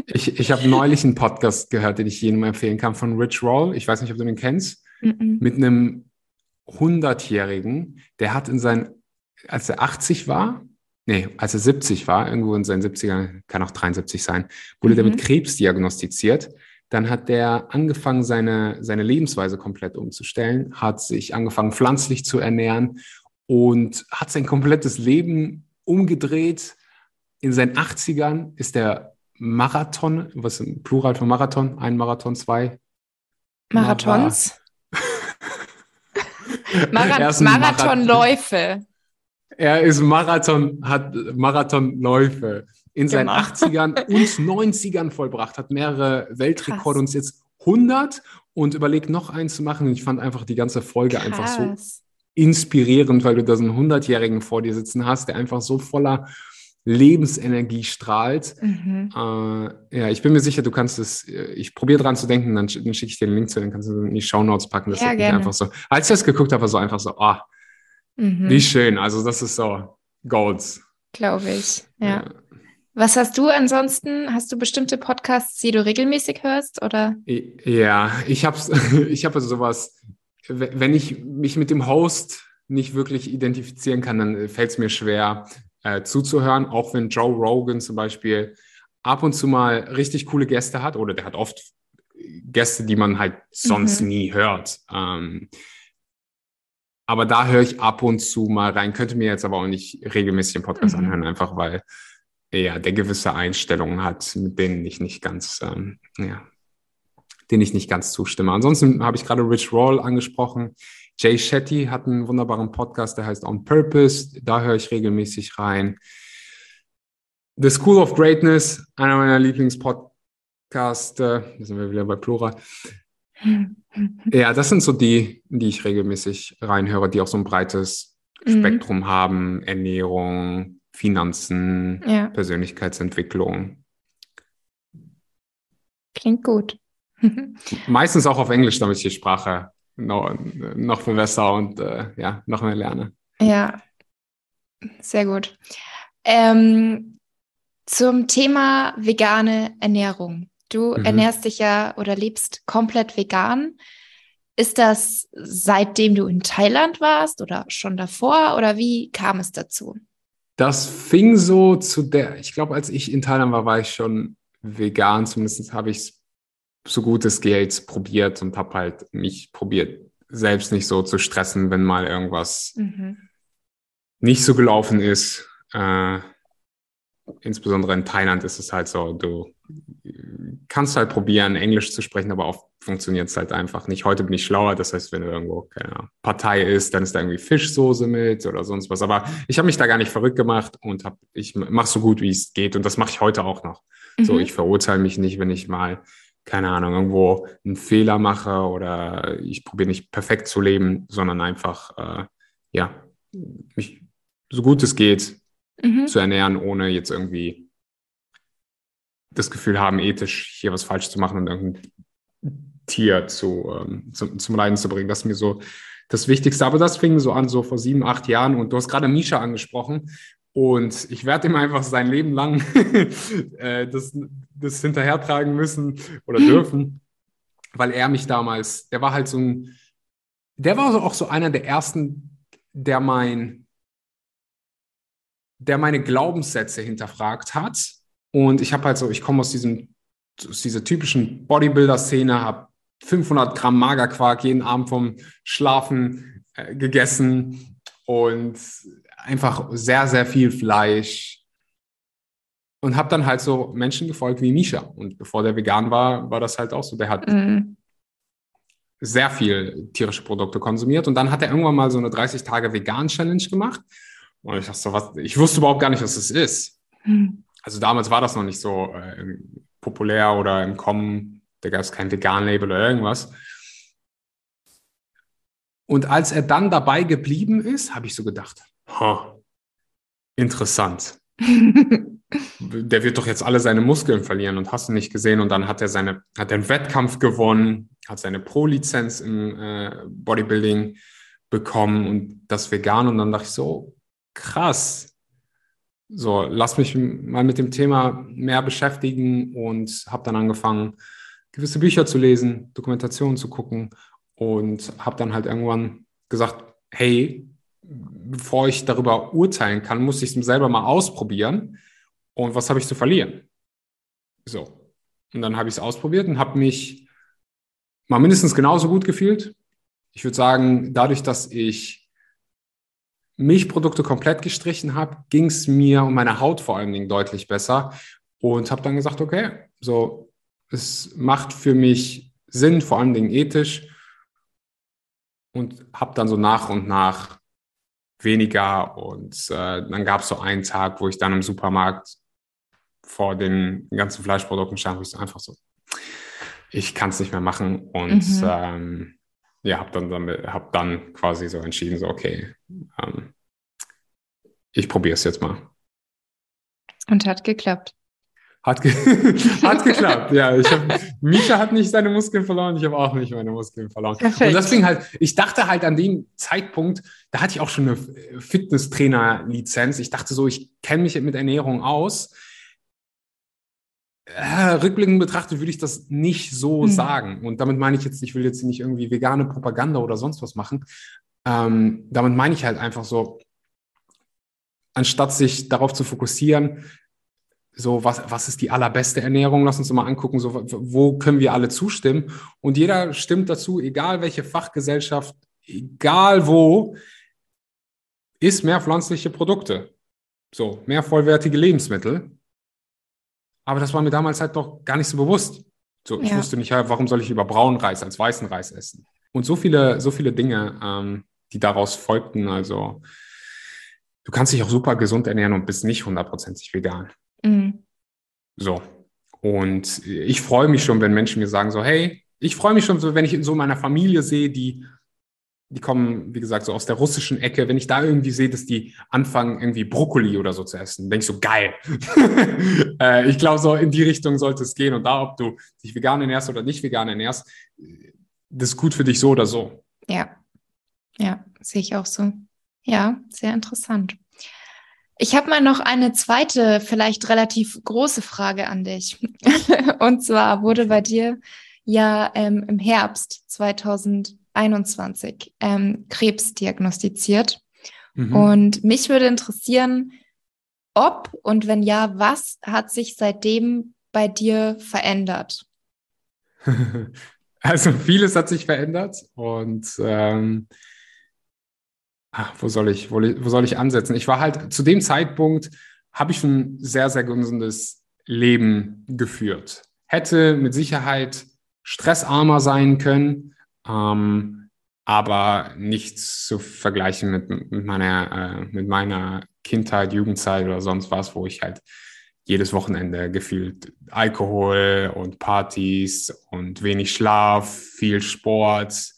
Ich, ich habe neulich einen Podcast gehört, den ich jedem empfehlen kann, von Rich Roll. Ich weiß nicht, ob du den kennst. Mm -mm. Mit einem 100-Jährigen, der hat in seinen, als er 80 war, nee, als er 70 war, irgendwo in seinen 70ern, kann auch 73 sein, wurde mhm. der mit Krebs diagnostiziert dann hat der angefangen, seine, seine Lebensweise komplett umzustellen, hat sich angefangen, pflanzlich zu ernähren und hat sein komplettes Leben umgedreht. In seinen 80ern ist der Marathon, was ist Plural von Marathon? Ein Marathon, zwei? Marathons? Marath Marathonläufe. Er ist Marathon, hat Marathonläufe in seinen genau. 80ern und 90ern vollbracht, hat mehrere Weltrekorde und jetzt 100 und überlegt noch eins zu machen. Und ich fand einfach die ganze Folge Krass. einfach so inspirierend, weil du da so einen 100-Jährigen vor dir sitzen hast, der einfach so voller Lebensenergie strahlt. Mhm. Äh, ja, ich bin mir sicher, du kannst es, äh, ich probiere dran zu denken, dann, dann schicke ich dir den Link zu, dann kannst du in die Shownotes packen. Das ja, ist einfach so. Als ich das geguckt habe, war so einfach so, ah, mhm. wie schön. Also das ist so Golds. Glaube ich, ja. ja. Was hast du ansonsten? Hast du bestimmte Podcasts, die du regelmäßig hörst? Oder? Ja, ich habe ich hab sowas, wenn ich mich mit dem Host nicht wirklich identifizieren kann, dann fällt es mir schwer äh, zuzuhören, auch wenn Joe Rogan zum Beispiel ab und zu mal richtig coole Gäste hat oder der hat oft Gäste, die man halt sonst mhm. nie hört. Ähm, aber da höre ich ab und zu mal rein, könnte mir jetzt aber auch nicht regelmäßig den Podcast mhm. anhören, einfach weil ja, der gewisse Einstellungen hat, mit denen ich nicht ganz, ähm, ja, denen ich nicht ganz zustimme. Ansonsten habe ich gerade Rich Roll angesprochen. Jay Shetty hat einen wunderbaren Podcast, der heißt On Purpose. Da höre ich regelmäßig rein. The School of Greatness, einer meiner Lieblingspodcasts, äh, da sind wir wieder bei Plura. Ja, das sind so die, die ich regelmäßig reinhöre, die auch so ein breites mhm. Spektrum haben. Ernährung, Finanzen, ja. Persönlichkeitsentwicklung. Klingt gut. Meistens auch auf Englisch, damit ich die Sprache noch, noch verbessere und äh, ja, noch mehr lerne. Ja, sehr gut. Ähm, zum Thema vegane Ernährung. Du mhm. ernährst dich ja oder lebst komplett vegan. Ist das seitdem du in Thailand warst oder schon davor oder wie kam es dazu? Das fing so zu der, ich glaube, als ich in Thailand war, war ich schon vegan. Zumindest habe ich es so gut es geht probiert und habe halt mich probiert, selbst nicht so zu stressen, wenn mal irgendwas mhm. nicht so gelaufen ist. Äh, insbesondere in Thailand ist es halt so, du kannst halt probieren, Englisch zu sprechen, aber oft funktioniert es halt einfach nicht. Heute bin ich schlauer, das heißt, wenn du irgendwo keine Partei ist, dann ist da irgendwie Fischsoße mit oder sonst was. Aber ich habe mich da gar nicht verrückt gemacht und hab, ich mache so gut, wie es geht und das mache ich heute auch noch. Mhm. So, ich verurteile mich nicht, wenn ich mal, keine Ahnung, irgendwo einen Fehler mache oder ich probiere nicht perfekt zu leben, sondern einfach, äh, ja, mich so gut es geht mhm. zu ernähren, ohne jetzt irgendwie das Gefühl haben, ethisch hier was falsch zu machen und irgendein Tier zu, ähm, zum, zum Leiden zu bringen. Das ist mir so das Wichtigste. Aber das fing so an, so vor sieben, acht Jahren. Und du hast gerade Misha angesprochen. Und ich werde ihm einfach sein Leben lang äh, das, das hinterhertragen müssen oder dürfen, weil er mich damals, der war halt so ein, der war auch so einer der ersten, der mein, der meine Glaubenssätze hinterfragt hat und ich habe halt so, ich komme aus diesem, aus dieser typischen Bodybuilder-Szene, habe 500 Gramm Magerquark jeden Abend vom Schlafen äh, gegessen und einfach sehr, sehr viel Fleisch. Und habe dann halt so Menschen gefolgt wie Misha. Und bevor der vegan war, war das halt auch so. Der hat mhm. sehr viel tierische Produkte konsumiert. Und dann hat er irgendwann mal so eine 30-Tage-Vegan-Challenge gemacht. Und ich dachte so, was, ich wusste überhaupt gar nicht, was das ist. Mhm also damals war das noch nicht so äh, populär oder im Kommen, da gab es kein Vegan-Label oder irgendwas. Und als er dann dabei geblieben ist, habe ich so gedacht, huh, interessant. der wird doch jetzt alle seine Muskeln verlieren und hast du nicht gesehen. Und dann hat er seine, hat er einen Wettkampf gewonnen, hat seine Pro-Lizenz im äh, Bodybuilding bekommen und das vegan. Und dann dachte ich so, krass, so, lass mich mal mit dem Thema mehr beschäftigen und habe dann angefangen, gewisse Bücher zu lesen, Dokumentationen zu gucken und habe dann halt irgendwann gesagt, hey, bevor ich darüber urteilen kann, muss ich es selber mal ausprobieren und was habe ich zu verlieren? So, und dann habe ich es ausprobiert und habe mich mal mindestens genauso gut gefühlt. Ich würde sagen, dadurch, dass ich Milchprodukte komplett gestrichen habe, ging es mir und meiner Haut vor allen Dingen deutlich besser und habe dann gesagt, okay, so es macht für mich Sinn, vor allen Dingen ethisch und habe dann so nach und nach weniger und äh, dann gab es so einen Tag, wo ich dann im Supermarkt vor den ganzen Fleischprodukten stand, wo ich so einfach so, ich kann es nicht mehr machen und mhm. ähm, ja, habe dann, hab dann quasi so entschieden, so, okay, ähm, ich probiere es jetzt mal. Und hat geklappt. Hat, ge hat geklappt, ja. Ich hab, Misha hat nicht seine Muskeln verloren, ich habe auch nicht meine Muskeln verloren. Perfekt. Und deswegen halt, ich dachte halt an dem Zeitpunkt, da hatte ich auch schon eine Fitnesstrainer-Lizenz. Ich dachte so, ich kenne mich mit Ernährung aus. Äh, rückblickend betrachtet würde ich das nicht so hm. sagen. Und damit meine ich jetzt, ich will jetzt nicht irgendwie vegane Propaganda oder sonst was machen. Ähm, damit meine ich halt einfach so, anstatt sich darauf zu fokussieren, so, was, was ist die allerbeste Ernährung? Lass uns mal angucken, so, wo können wir alle zustimmen? Und jeder stimmt dazu, egal welche Fachgesellschaft, egal wo, ist mehr pflanzliche Produkte. So, mehr vollwertige Lebensmittel. Aber das war mir damals halt doch gar nicht so bewusst. So, ich ja. wusste nicht, warum soll ich lieber braunen Reis als weißen Reis essen? Und so viele, so viele Dinge, ähm, die daraus folgten. Also, du kannst dich auch super gesund ernähren und bist nicht hundertprozentig vegan. Mhm. So. Und ich freue mich schon, wenn Menschen mir sagen so, hey, ich freue mich schon so, wenn ich in so meiner Familie sehe, die, die kommen, wie gesagt, so aus der russischen Ecke, wenn ich da irgendwie sehe, dass die anfangen, irgendwie Brokkoli oder so zu essen, denke ich so, geil. äh, ich glaube, so in die Richtung sollte es gehen. Und da, ob du dich vegan ernährst oder nicht vegan ernährst, das ist gut für dich so oder so. Ja, ja, sehe ich auch so. Ja, sehr interessant. Ich habe mal noch eine zweite, vielleicht relativ große Frage an dich. Und zwar wurde bei dir ja ähm, im Herbst 2021 ähm, Krebs diagnostiziert. Mhm. Und mich würde interessieren, ob und wenn ja, was hat sich seitdem bei dir verändert? Also vieles hat sich verändert und ähm, ach, wo soll ich, wo, wo soll ich ansetzen? Ich war halt zu dem Zeitpunkt, habe ich ein sehr, sehr gesundes Leben geführt. Hätte mit Sicherheit stressarmer sein können, ähm, aber nichts zu vergleichen mit, mit, meiner, äh, mit meiner Kindheit, Jugendzeit oder sonst was, wo ich halt jedes Wochenende gefühlt Alkohol und Partys und wenig Schlaf, viel Sport,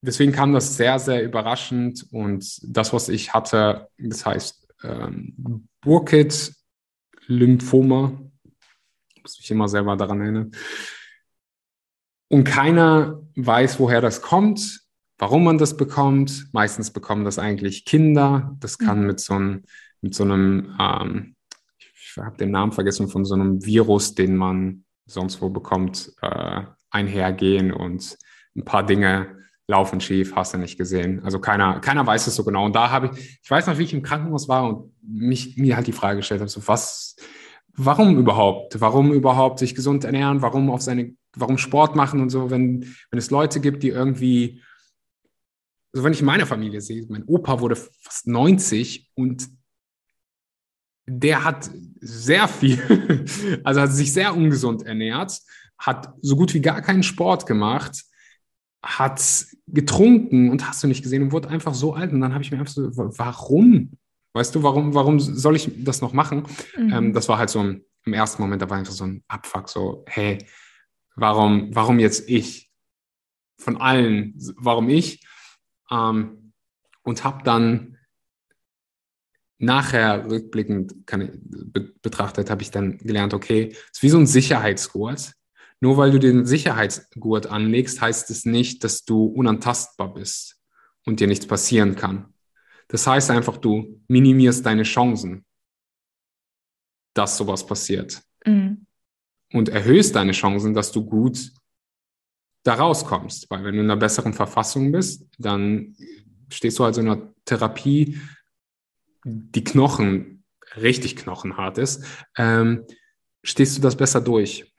deswegen kam das sehr, sehr überraschend. Und das, was ich hatte, das heißt ähm, Burkitt-Lymphoma, muss mich immer selber daran erinnern. Und keiner weiß, woher das kommt, warum man das bekommt. Meistens bekommen das eigentlich Kinder. Das kann mhm. mit so einem, mit so einem ähm, ich habe den Namen vergessen, von so einem Virus, den man sonst wo bekommt, äh, einhergehen und ein paar Dinge laufen schief, hast du nicht gesehen. Also keiner, keiner weiß es so genau. Und da habe ich, ich weiß noch, wie ich im Krankenhaus war und mich, mir halt die Frage gestellt habe, so was, warum überhaupt? Warum überhaupt sich gesund ernähren? Warum auf seine, warum Sport machen und so, wenn, wenn es Leute gibt, die irgendwie, also wenn ich meine Familie sehe, mein Opa wurde fast 90 und der hat sehr viel, also hat sich sehr ungesund ernährt, hat so gut wie gar keinen Sport gemacht, hat getrunken und hast du nicht gesehen und wurde einfach so alt. Und dann habe ich mir einfach so, warum? Weißt du, warum, warum soll ich das noch machen? Mhm. Ähm, das war halt so ein, im ersten Moment, da war einfach so ein Abfuck, so, hey, warum, warum jetzt ich? Von allen, warum ich? Ähm, und habe dann nachher rückblickend be, betrachtet, habe ich dann gelernt, okay, es ist wie so ein Sicherheitsgurt. Nur weil du den Sicherheitsgurt anlegst, heißt es nicht, dass du unantastbar bist und dir nichts passieren kann. Das heißt einfach, du minimierst deine Chancen, dass sowas passiert. Mhm. Und erhöhst deine Chancen, dass du gut da rauskommst. Weil wenn du in einer besseren Verfassung bist, dann stehst du also in einer Therapie, die Knochen richtig knochenhart ist, ähm, stehst du das besser durch.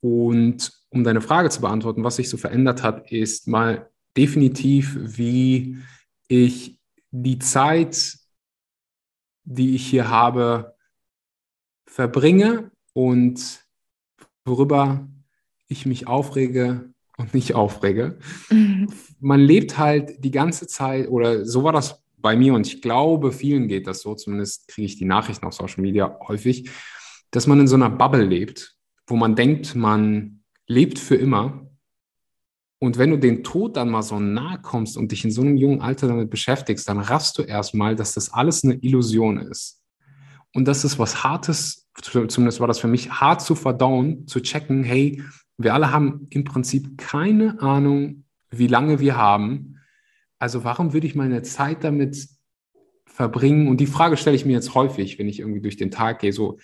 Und um deine Frage zu beantworten, was sich so verändert hat, ist mal definitiv, wie ich die Zeit, die ich hier habe, verbringe und worüber ich mich aufrege und nicht aufrege. Mhm. Man lebt halt die ganze Zeit, oder so war das bei mir und ich glaube, vielen geht das so, zumindest kriege ich die Nachrichten auf Social Media häufig, dass man in so einer Bubble lebt wo man denkt, man lebt für immer. Und wenn du den Tod dann mal so nahe kommst und dich in so einem jungen Alter damit beschäftigst, dann raffst du erstmal, dass das alles eine Illusion ist. Und das ist was Hartes, zumindest war das für mich, hart zu verdauen, zu checken, hey, wir alle haben im Prinzip keine Ahnung, wie lange wir haben. Also warum würde ich meine Zeit damit verbringen? Und die Frage stelle ich mir jetzt häufig, wenn ich irgendwie durch den Tag gehe. So,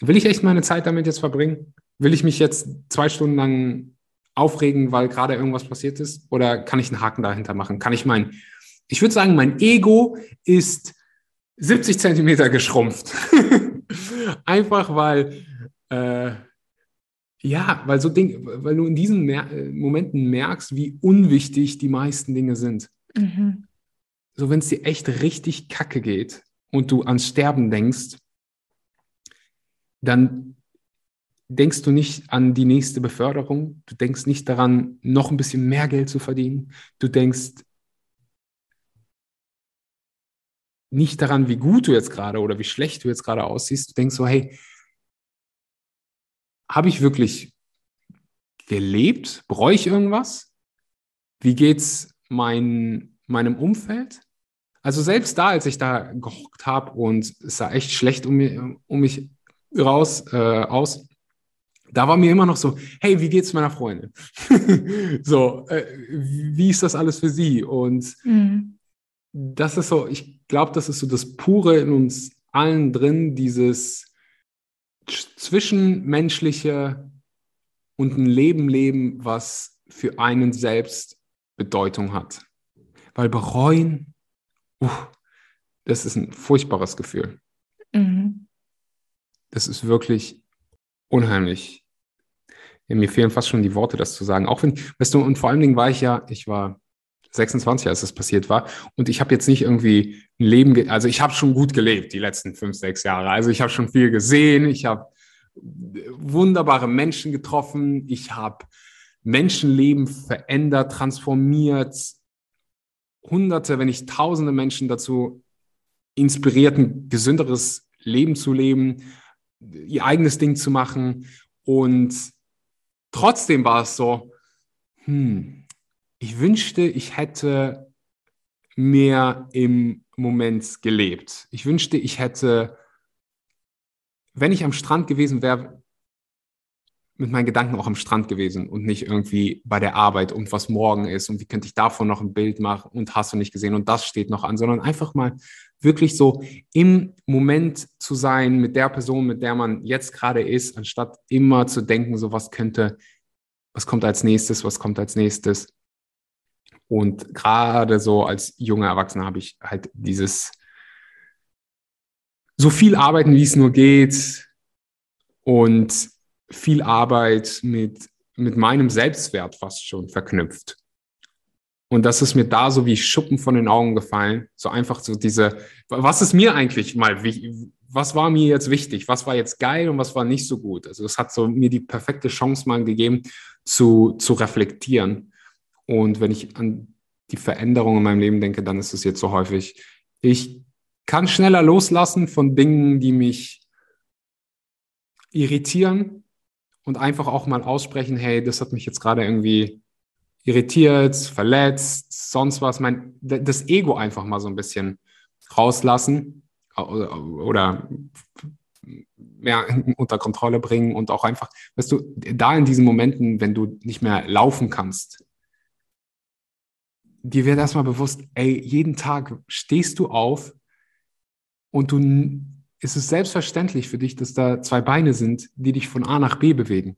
will ich echt meine Zeit damit jetzt verbringen? Will ich mich jetzt zwei Stunden lang aufregen, weil gerade irgendwas passiert ist? Oder kann ich einen Haken dahinter machen? Kann ich mein, ich würde sagen, mein Ego ist 70 Zentimeter geschrumpft. Einfach weil, äh, ja, weil so Ding, weil du in diesen Mer Momenten merkst, wie unwichtig die meisten Dinge sind. Mhm. So, wenn es dir echt richtig kacke geht und du ans Sterben denkst, dann denkst du nicht an die nächste Beförderung, du denkst nicht daran, noch ein bisschen mehr Geld zu verdienen, du denkst nicht daran, wie gut du jetzt gerade oder wie schlecht du jetzt gerade aussiehst, du denkst so, hey, habe ich wirklich gelebt? Bereue ich irgendwas? Wie geht's mein, meinem Umfeld? Also selbst da, als ich da gehockt habe und es sah echt schlecht um, mich, um mich raus äh, aus, da war mir immer noch so, hey, wie geht's meiner Freundin? so, äh, wie ist das alles für sie? Und mhm. Das ist so, ich glaube, das ist so das Pure in uns allen drin, dieses zwischenmenschliche und ein Leben leben, was für einen selbst Bedeutung hat. Weil bereuen, uh, das ist ein furchtbares Gefühl. Mhm. Das ist wirklich unheimlich. Ja, mir fehlen fast schon die Worte, das zu sagen. Auch wenn, weißt du, und vor allen Dingen war ich ja, ich war 26, als das passiert war. Und ich habe jetzt nicht irgendwie ein Leben, also ich habe schon gut gelebt die letzten fünf, sechs Jahre. Also ich habe schon viel gesehen, ich habe wunderbare Menschen getroffen, ich habe Menschenleben verändert, transformiert, hunderte, wenn nicht tausende Menschen dazu inspiriert, ein gesünderes Leben zu leben, ihr eigenes Ding zu machen. Und trotzdem war es so, hm, ich wünschte, ich hätte mehr im Moment gelebt. Ich wünschte, ich hätte, wenn ich am Strand gewesen wäre, mit meinen Gedanken auch am Strand gewesen und nicht irgendwie bei der Arbeit und was morgen ist und wie könnte ich davon noch ein Bild machen und hast du nicht gesehen und das steht noch an, sondern einfach mal wirklich so im Moment zu sein mit der Person, mit der man jetzt gerade ist, anstatt immer zu denken, so was könnte, was kommt als nächstes, was kommt als nächstes. Und gerade so als junger Erwachsener habe ich halt dieses so viel arbeiten, wie es nur geht und viel Arbeit mit, mit meinem Selbstwert fast schon verknüpft. Und das ist mir da so wie Schuppen von den Augen gefallen. So einfach so diese, was ist mir eigentlich mal, was war mir jetzt wichtig? Was war jetzt geil und was war nicht so gut? Also es hat so mir die perfekte Chance mal gegeben, zu, zu reflektieren. Und wenn ich an die Veränderung in meinem Leben denke, dann ist es jetzt so häufig, ich kann schneller loslassen von Dingen, die mich irritieren und einfach auch mal aussprechen, hey, das hat mich jetzt gerade irgendwie irritiert, verletzt, sonst was. Mein, das Ego einfach mal so ein bisschen rauslassen oder, oder mehr unter Kontrolle bringen und auch einfach, weißt du, da in diesen Momenten, wenn du nicht mehr laufen kannst, dir wird erstmal bewusst, ey, jeden Tag stehst du auf und du, ist es selbstverständlich für dich, dass da zwei Beine sind, die dich von A nach B bewegen.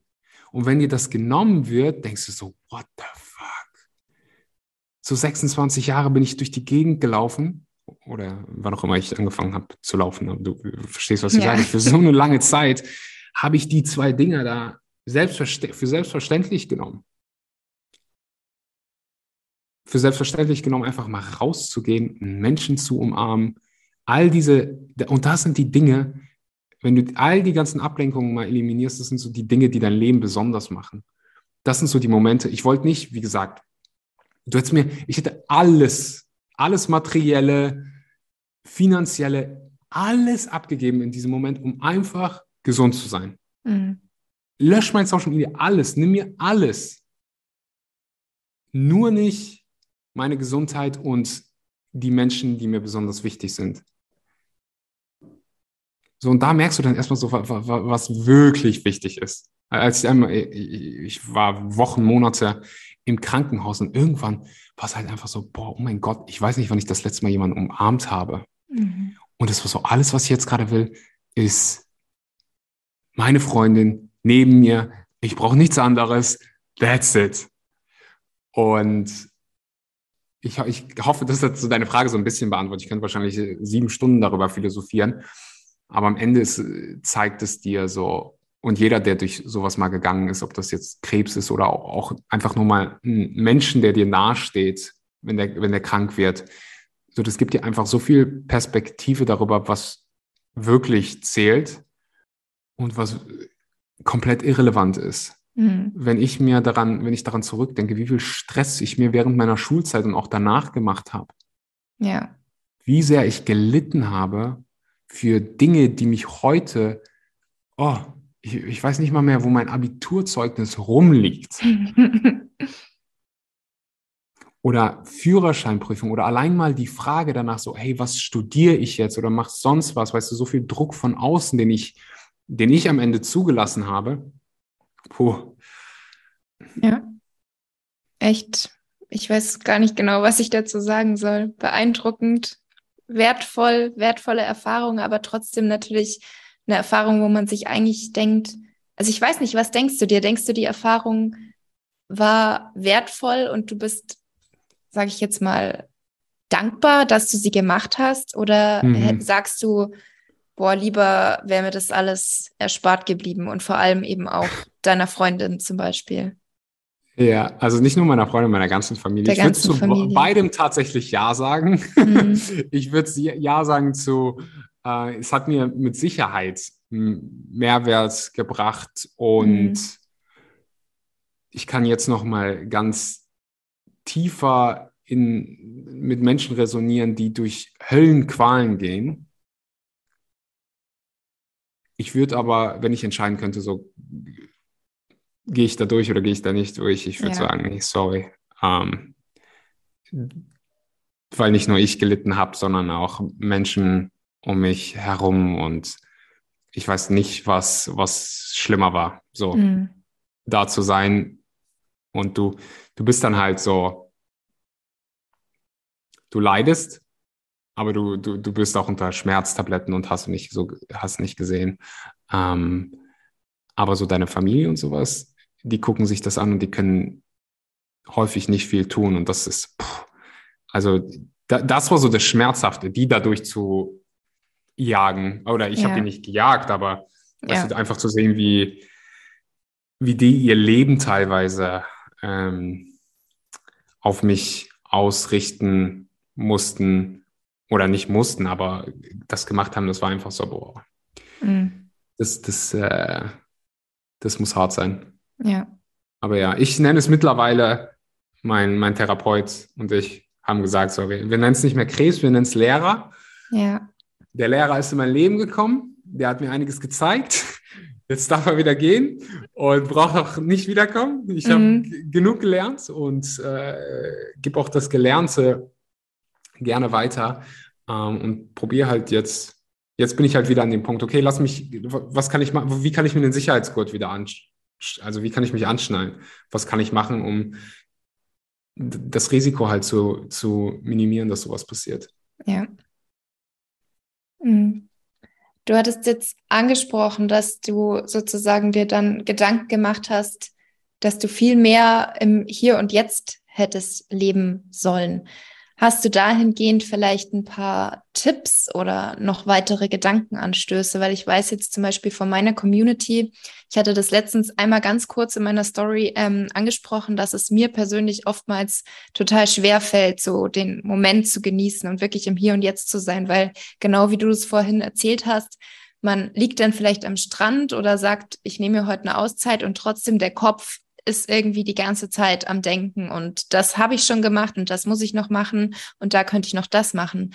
Und wenn dir das genommen wird, denkst du so, what the fuck? So 26 Jahre bin ich durch die Gegend gelaufen oder wann auch immer ich angefangen habe zu laufen. Du verstehst, was ich ja. sage. Für so eine lange Zeit habe ich die zwei Dinger da selbstverste für selbstverständlich genommen für selbstverständlich genommen, einfach mal rauszugehen, Menschen zu umarmen. All diese, und das sind die Dinge, wenn du all die ganzen Ablenkungen mal eliminierst, das sind so die Dinge, die dein Leben besonders machen. Das sind so die Momente. Ich wollte nicht, wie gesagt, du hättest mir, ich hätte alles, alles materielle, finanzielle, alles abgegeben in diesem Moment, um einfach gesund zu sein. Mhm. Lösch mein Social Media, alles, nimm mir alles. Nur nicht meine Gesundheit und die Menschen, die mir besonders wichtig sind. So, und da merkst du dann erstmal so, was wirklich wichtig ist. Als ich einmal, ich war Wochen, Monate im Krankenhaus und irgendwann war es halt einfach so, boah, oh mein Gott, ich weiß nicht, wann ich das letzte Mal jemanden umarmt habe. Mhm. Und es war so, alles, was ich jetzt gerade will, ist meine Freundin neben mir. Ich brauche nichts anderes. That's it. Und ich, ich hoffe, dass das deine Frage so ein bisschen beantwortet. Ich könnte wahrscheinlich sieben Stunden darüber philosophieren. Aber am Ende ist, zeigt es dir so, und jeder, der durch sowas mal gegangen ist, ob das jetzt Krebs ist oder auch, einfach nur mal ein Menschen, der dir nahesteht, wenn der, wenn der krank wird, so, das gibt dir einfach so viel Perspektive darüber, was wirklich zählt und was komplett irrelevant ist. Mhm. Wenn ich mir daran, wenn ich daran zurückdenke, wie viel Stress ich mir während meiner Schulzeit und auch danach gemacht habe. Ja. Wie sehr ich gelitten habe für Dinge, die mich heute, oh, ich, ich weiß nicht mal mehr, wo mein Abiturzeugnis rumliegt. oder Führerscheinprüfung oder allein mal die Frage danach so, hey, was studiere ich jetzt oder mach sonst was, weißt du, so viel Druck von außen, den ich, den ich am Ende zugelassen habe. Puh. Ja, echt. Ich weiß gar nicht genau, was ich dazu sagen soll. Beeindruckend, wertvoll, wertvolle Erfahrung, aber trotzdem natürlich eine Erfahrung, wo man sich eigentlich denkt, also ich weiß nicht, was denkst du dir? Denkst du, die Erfahrung war wertvoll und du bist, sage ich jetzt mal, dankbar, dass du sie gemacht hast? Oder mhm. sagst du, boah, lieber wäre mir das alles erspart geblieben und vor allem eben auch deiner Freundin zum Beispiel? Ja, also nicht nur meiner Freundin, meiner ganzen Familie. Der ich würde zu Familie. beidem tatsächlich Ja sagen. Mhm. Ich würde Ja sagen zu, äh, es hat mir mit Sicherheit Mehrwert gebracht und mhm. ich kann jetzt noch mal ganz tiefer in, mit Menschen resonieren, die durch Höllenqualen gehen. Ich würde aber, wenn ich entscheiden könnte, so gehe ich da durch oder gehe ich da nicht durch? Ich würde ja. sagen, nee, sorry. Ähm, weil nicht nur ich gelitten habe, sondern auch Menschen um mich herum und ich weiß nicht, was, was schlimmer war, so mhm. da zu sein. Und du, du bist dann halt so, du leidest, aber du, du, du bist auch unter Schmerztabletten und hast nicht so, hast nicht gesehen. Ähm, aber so deine Familie und sowas, die gucken sich das an und die können häufig nicht viel tun. Und das ist, pff, also da, das war so das Schmerzhafte, die dadurch zu jagen. Oder ich ja. habe die nicht gejagt, aber ja. einfach zu sehen, wie, wie die ihr Leben teilweise ähm, auf mich ausrichten mussten oder nicht mussten, aber das gemacht haben, das war einfach so, boah. Mhm. Das, das, äh, das muss hart sein. Ja. Aber ja, ich nenne es mittlerweile, mein, mein Therapeut und ich haben gesagt, so, wir, nennen es nicht mehr Krebs, wir nennen es Lehrer. Ja. Der Lehrer ist in mein Leben gekommen, der hat mir einiges gezeigt. Jetzt darf er wieder gehen und braucht auch nicht wiederkommen. Ich mhm. habe genug gelernt und äh, gebe auch das Gelernte gerne weiter ähm, und probiere halt jetzt. Jetzt bin ich halt wieder an dem Punkt, okay, lass mich, was kann ich machen, wie kann ich mir den Sicherheitsgurt wieder anschauen? Also wie kann ich mich anschnallen? Was kann ich machen, um das Risiko halt zu, zu minimieren, dass sowas passiert? Ja. Mhm. Du hattest jetzt angesprochen, dass du sozusagen dir dann Gedanken gemacht hast, dass du viel mehr im Hier und Jetzt hättest leben sollen. Hast du dahingehend vielleicht ein paar Tipps oder noch weitere Gedankenanstöße? Weil ich weiß jetzt zum Beispiel von meiner Community, ich hatte das letztens einmal ganz kurz in meiner Story ähm, angesprochen, dass es mir persönlich oftmals total schwer fällt, so den Moment zu genießen und wirklich im Hier und Jetzt zu sein, weil genau wie du es vorhin erzählt hast, man liegt dann vielleicht am Strand oder sagt, ich nehme mir heute eine Auszeit und trotzdem der Kopf ist irgendwie die ganze Zeit am Denken und das habe ich schon gemacht und das muss ich noch machen und da könnte ich noch das machen.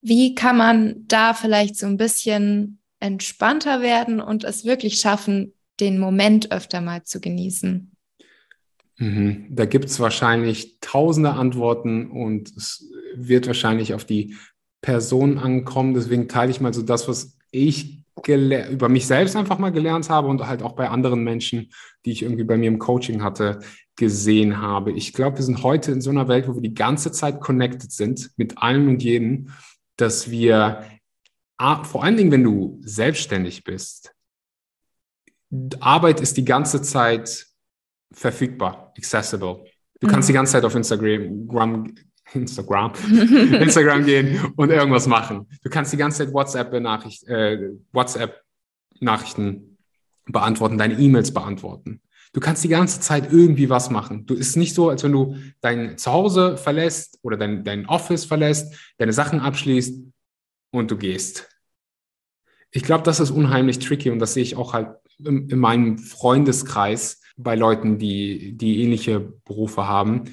Wie kann man da vielleicht so ein bisschen entspannter werden und es wirklich schaffen, den Moment öfter mal zu genießen? Mhm. Da gibt es wahrscheinlich tausende Antworten und es wird wahrscheinlich auf die Person ankommen. Deswegen teile ich mal so das, was ich über mich selbst einfach mal gelernt habe und halt auch bei anderen Menschen, die ich irgendwie bei mir im Coaching hatte, gesehen habe. Ich glaube, wir sind heute in so einer Welt, wo wir die ganze Zeit connected sind mit allen und jeden, dass wir, vor allen Dingen, wenn du selbstständig bist, Arbeit ist die ganze Zeit verfügbar, accessible. Du mhm. kannst die ganze Zeit auf Instagram, Instagram, Instagram gehen und irgendwas machen. Du kannst die ganze Zeit WhatsApp-Nachricht, äh, WhatsApp-Nachrichten beantworten, deine E-Mails beantworten. Du kannst die ganze Zeit irgendwie was machen. Du ist nicht so, als wenn du dein Zuhause verlässt oder dein, dein Office verlässt, deine Sachen abschließt und du gehst. Ich glaube, das ist unheimlich tricky und das sehe ich auch halt in, in meinem Freundeskreis bei Leuten, die, die ähnliche Berufe haben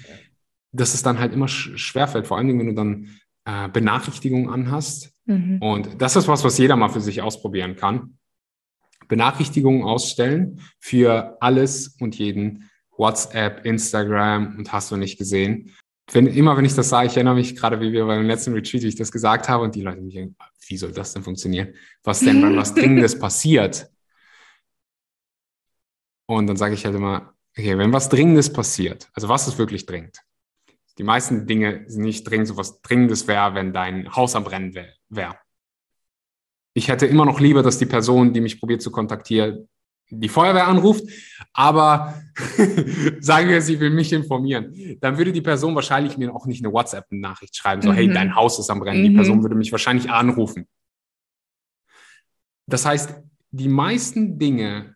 dass es dann halt immer schwerfällt, vor allen Dingen, wenn du dann äh, Benachrichtigungen anhast. Mhm. Und das ist was, was jeder mal für sich ausprobieren kann. Benachrichtigungen ausstellen für alles und jeden. WhatsApp, Instagram und hast du nicht gesehen. Wenn, immer wenn ich das sage, ich erinnere mich gerade, wie wir beim letzten Retreat, wie ich das gesagt habe und die Leute mich denken, wie soll das denn funktionieren? Was denn, wenn was Dringendes passiert? Und dann sage ich halt immer, okay, wenn was Dringendes passiert, also was ist wirklich dringend? Die meisten Dinge sind nicht dringend, so was Dringendes wäre, wenn dein Haus am Brennen wäre. Ich hätte immer noch lieber, dass die Person, die mich probiert zu kontaktieren, die Feuerwehr anruft, aber sagen wir, sie will mich informieren, dann würde die Person wahrscheinlich mir auch nicht eine WhatsApp-Nachricht schreiben, so, mhm. hey, dein Haus ist am Brennen. Mhm. Die Person würde mich wahrscheinlich anrufen. Das heißt, die meisten Dinge,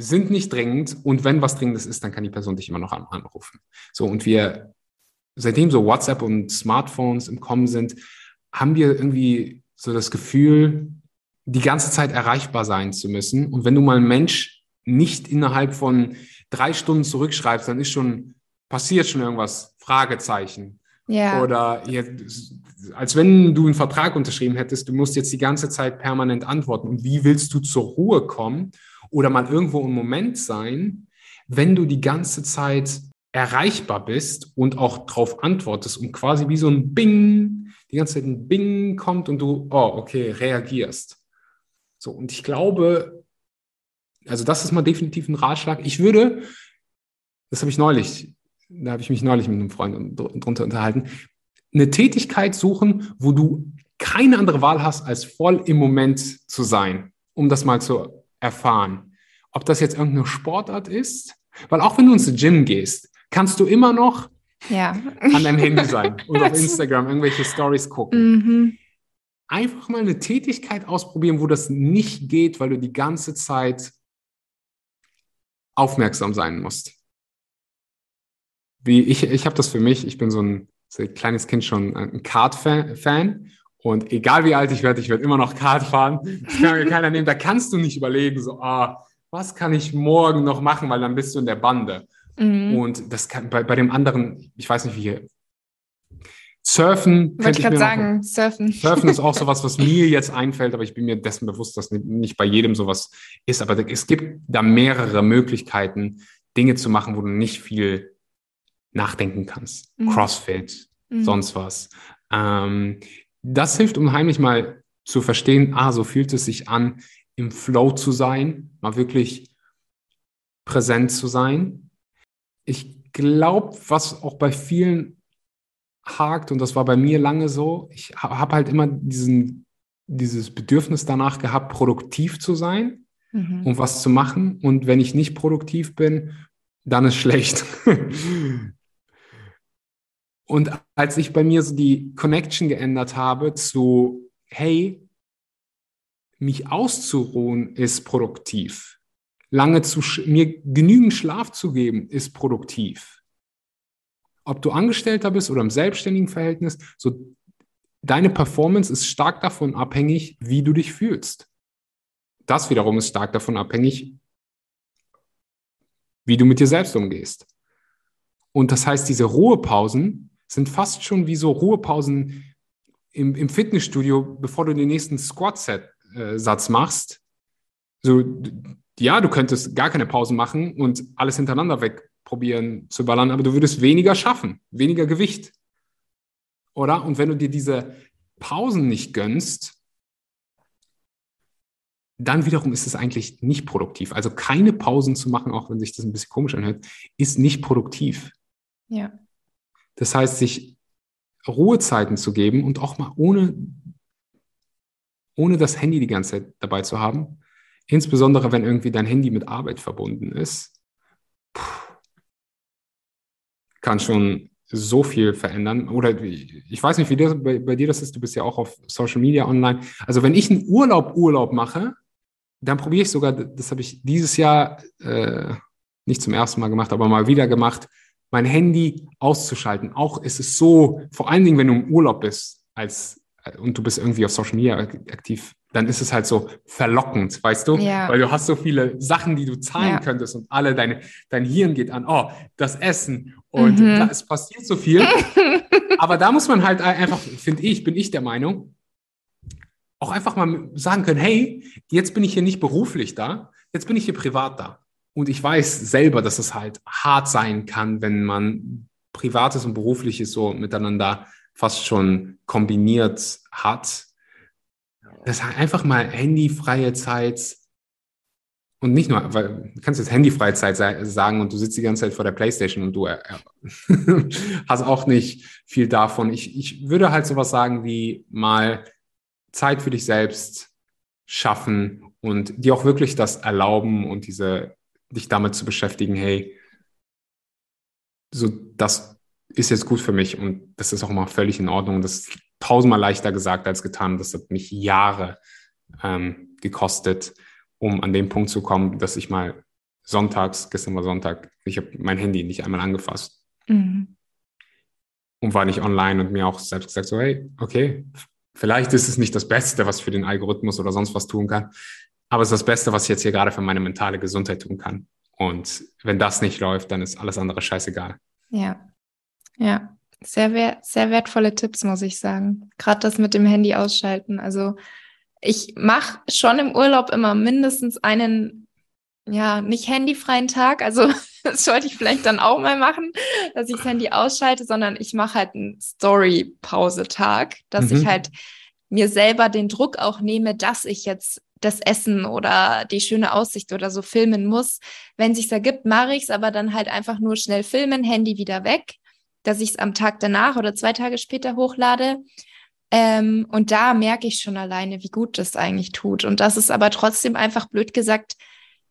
sind nicht dringend und wenn was Dringendes ist, dann kann die Person dich immer noch anrufen. So, und wir, seitdem so WhatsApp und Smartphones im Kommen sind, haben wir irgendwie so das Gefühl, die ganze Zeit erreichbar sein zu müssen. Und wenn du mal einen Mensch nicht innerhalb von drei Stunden zurückschreibst, dann ist schon, passiert schon irgendwas, Fragezeichen. Ja. Oder als wenn du einen Vertrag unterschrieben hättest, du musst jetzt die ganze Zeit permanent antworten. Und wie willst du zur Ruhe kommen oder mal irgendwo im Moment sein, wenn du die ganze Zeit erreichbar bist und auch darauf antwortest und quasi wie so ein Bing, die ganze Zeit ein Bing kommt und du, oh, okay, reagierst. So, und ich glaube, also das ist mal definitiv ein Ratschlag. Ich würde, das habe ich neulich, da habe ich mich neulich mit einem Freund drunter unterhalten, eine Tätigkeit suchen, wo du keine andere Wahl hast, als voll im Moment zu sein, um das mal zu erfahren. Ob das jetzt irgendeine Sportart ist, weil auch wenn du ins Gym gehst, kannst du immer noch ja. an deinem Handy sein und auf Instagram irgendwelche Stories gucken. Mhm. Einfach mal eine Tätigkeit ausprobieren, wo das nicht geht, weil du die ganze Zeit aufmerksam sein musst. Wie ich, ich habe das für mich, ich bin so ein, so ein kleines Kind schon ein Kart-Fan und egal wie alt ich werde, ich werde immer noch Kart fahren. Das kann mir keiner nehmen. Da kannst du nicht überlegen, so, ah, was kann ich morgen noch machen, weil dann bist du in der Bande. Mhm. Und das kann bei, bei dem anderen, ich weiß nicht, wie hier. Surfen. Wollte ich gerade sagen, noch, Surfen. Surfen ist auch sowas, was mir jetzt einfällt, aber ich bin mir dessen bewusst, dass nicht bei jedem sowas ist. Aber es gibt da mehrere Möglichkeiten, Dinge zu machen, wo du nicht viel nachdenken kannst. Mhm. Crossfit, mhm. sonst was. Ähm, das hilft unheimlich mal zu verstehen, ah, so fühlt es sich an, im Flow zu sein, mal wirklich präsent zu sein. Ich glaube, was auch bei vielen hakt, und das war bei mir lange so, ich habe halt immer diesen, dieses Bedürfnis danach gehabt, produktiv zu sein mhm. und was zu machen. Und wenn ich nicht produktiv bin, dann ist schlecht. und als ich bei mir so die Connection geändert habe zu, hey, mich auszuruhen ist produktiv. Lange zu mir genügend Schlaf zu geben ist produktiv. Ob du Angestellter bist oder im selbstständigen Verhältnis, so deine Performance ist stark davon abhängig, wie du dich fühlst. Das wiederum ist stark davon abhängig, wie du mit dir selbst umgehst. Und das heißt, diese Ruhepausen sind fast schon wie so Ruhepausen im, im Fitnessstudio, bevor du den nächsten Squat-Set äh, machst, so, ja, du könntest gar keine Pausen machen und alles hintereinander wegprobieren zu ballern, aber du würdest weniger schaffen, weniger Gewicht. Oder? Und wenn du dir diese Pausen nicht gönnst, dann wiederum ist es eigentlich nicht produktiv. Also keine Pausen zu machen, auch wenn sich das ein bisschen komisch anhört, ist nicht produktiv. Ja. Das heißt, sich Ruhezeiten zu geben und auch mal ohne, ohne das Handy die ganze Zeit dabei zu haben, insbesondere wenn irgendwie dein Handy mit Arbeit verbunden ist, kann schon so viel verändern. Oder ich weiß nicht, wie das bei, bei, dir das ist. Du bist ja auch auf Social Media online. Also wenn ich einen Urlaub Urlaub mache, dann probiere ich sogar, das habe ich dieses Jahr äh, nicht zum ersten Mal gemacht, aber mal wieder gemacht, mein Handy auszuschalten. Auch ist es so, vor allen Dingen, wenn du im Urlaub bist als, und du bist irgendwie auf Social Media aktiv, dann ist es halt so verlockend, weißt du? Ja. Weil du hast so viele Sachen, die du zahlen ja. könntest und alle deine, dein Hirn geht an, oh, das Essen und mhm. da, es passiert so viel. Aber da muss man halt einfach, finde ich, bin ich der Meinung, auch einfach mal sagen können, hey, jetzt bin ich hier nicht beruflich da, jetzt bin ich hier privat da. Und ich weiß selber, dass es halt hart sein kann, wenn man privates und berufliches so miteinander fast schon kombiniert hat. Das heißt einfach mal handyfreie Zeit und nicht nur, weil du kannst jetzt handyfreie Zeit sagen und du sitzt die ganze Zeit vor der Playstation und du äh, hast auch nicht viel davon. Ich, ich würde halt sowas sagen wie mal Zeit für dich selbst schaffen und dir auch wirklich das erlauben und diese, dich damit zu beschäftigen, hey, so, das ist jetzt gut für mich und das ist auch mal völlig in Ordnung. Das ist tausendmal leichter gesagt als getan. Das hat mich Jahre ähm, gekostet, um an den Punkt zu kommen, dass ich mal sonntags, gestern war Sonntag, ich habe mein Handy nicht einmal angefasst. Mhm. Und war nicht online und mir auch selbst gesagt, so, hey, okay, Vielleicht ist es nicht das Beste, was für den Algorithmus oder sonst was tun kann, aber es ist das Beste, was ich jetzt hier gerade für meine mentale Gesundheit tun kann. Und wenn das nicht läuft, dann ist alles andere scheißegal. Ja, ja, sehr, wert, sehr wertvolle Tipps, muss ich sagen. Gerade das mit dem Handy ausschalten. Also ich mache schon im Urlaub immer mindestens einen, ja, nicht handyfreien Tag. Also das sollte ich vielleicht dann auch mal machen, dass ich das Handy ausschalte, sondern ich mache halt einen Story-Pause-Tag, dass mhm. ich halt mir selber den Druck auch nehme, dass ich jetzt das Essen oder die schöne Aussicht oder so filmen muss. Wenn sich's ergibt, mache ich's, aber dann halt einfach nur schnell filmen, Handy wieder weg, dass ich es am Tag danach oder zwei Tage später hochlade. Ähm, und da merke ich schon alleine, wie gut das eigentlich tut. Und dass es aber trotzdem einfach blöd gesagt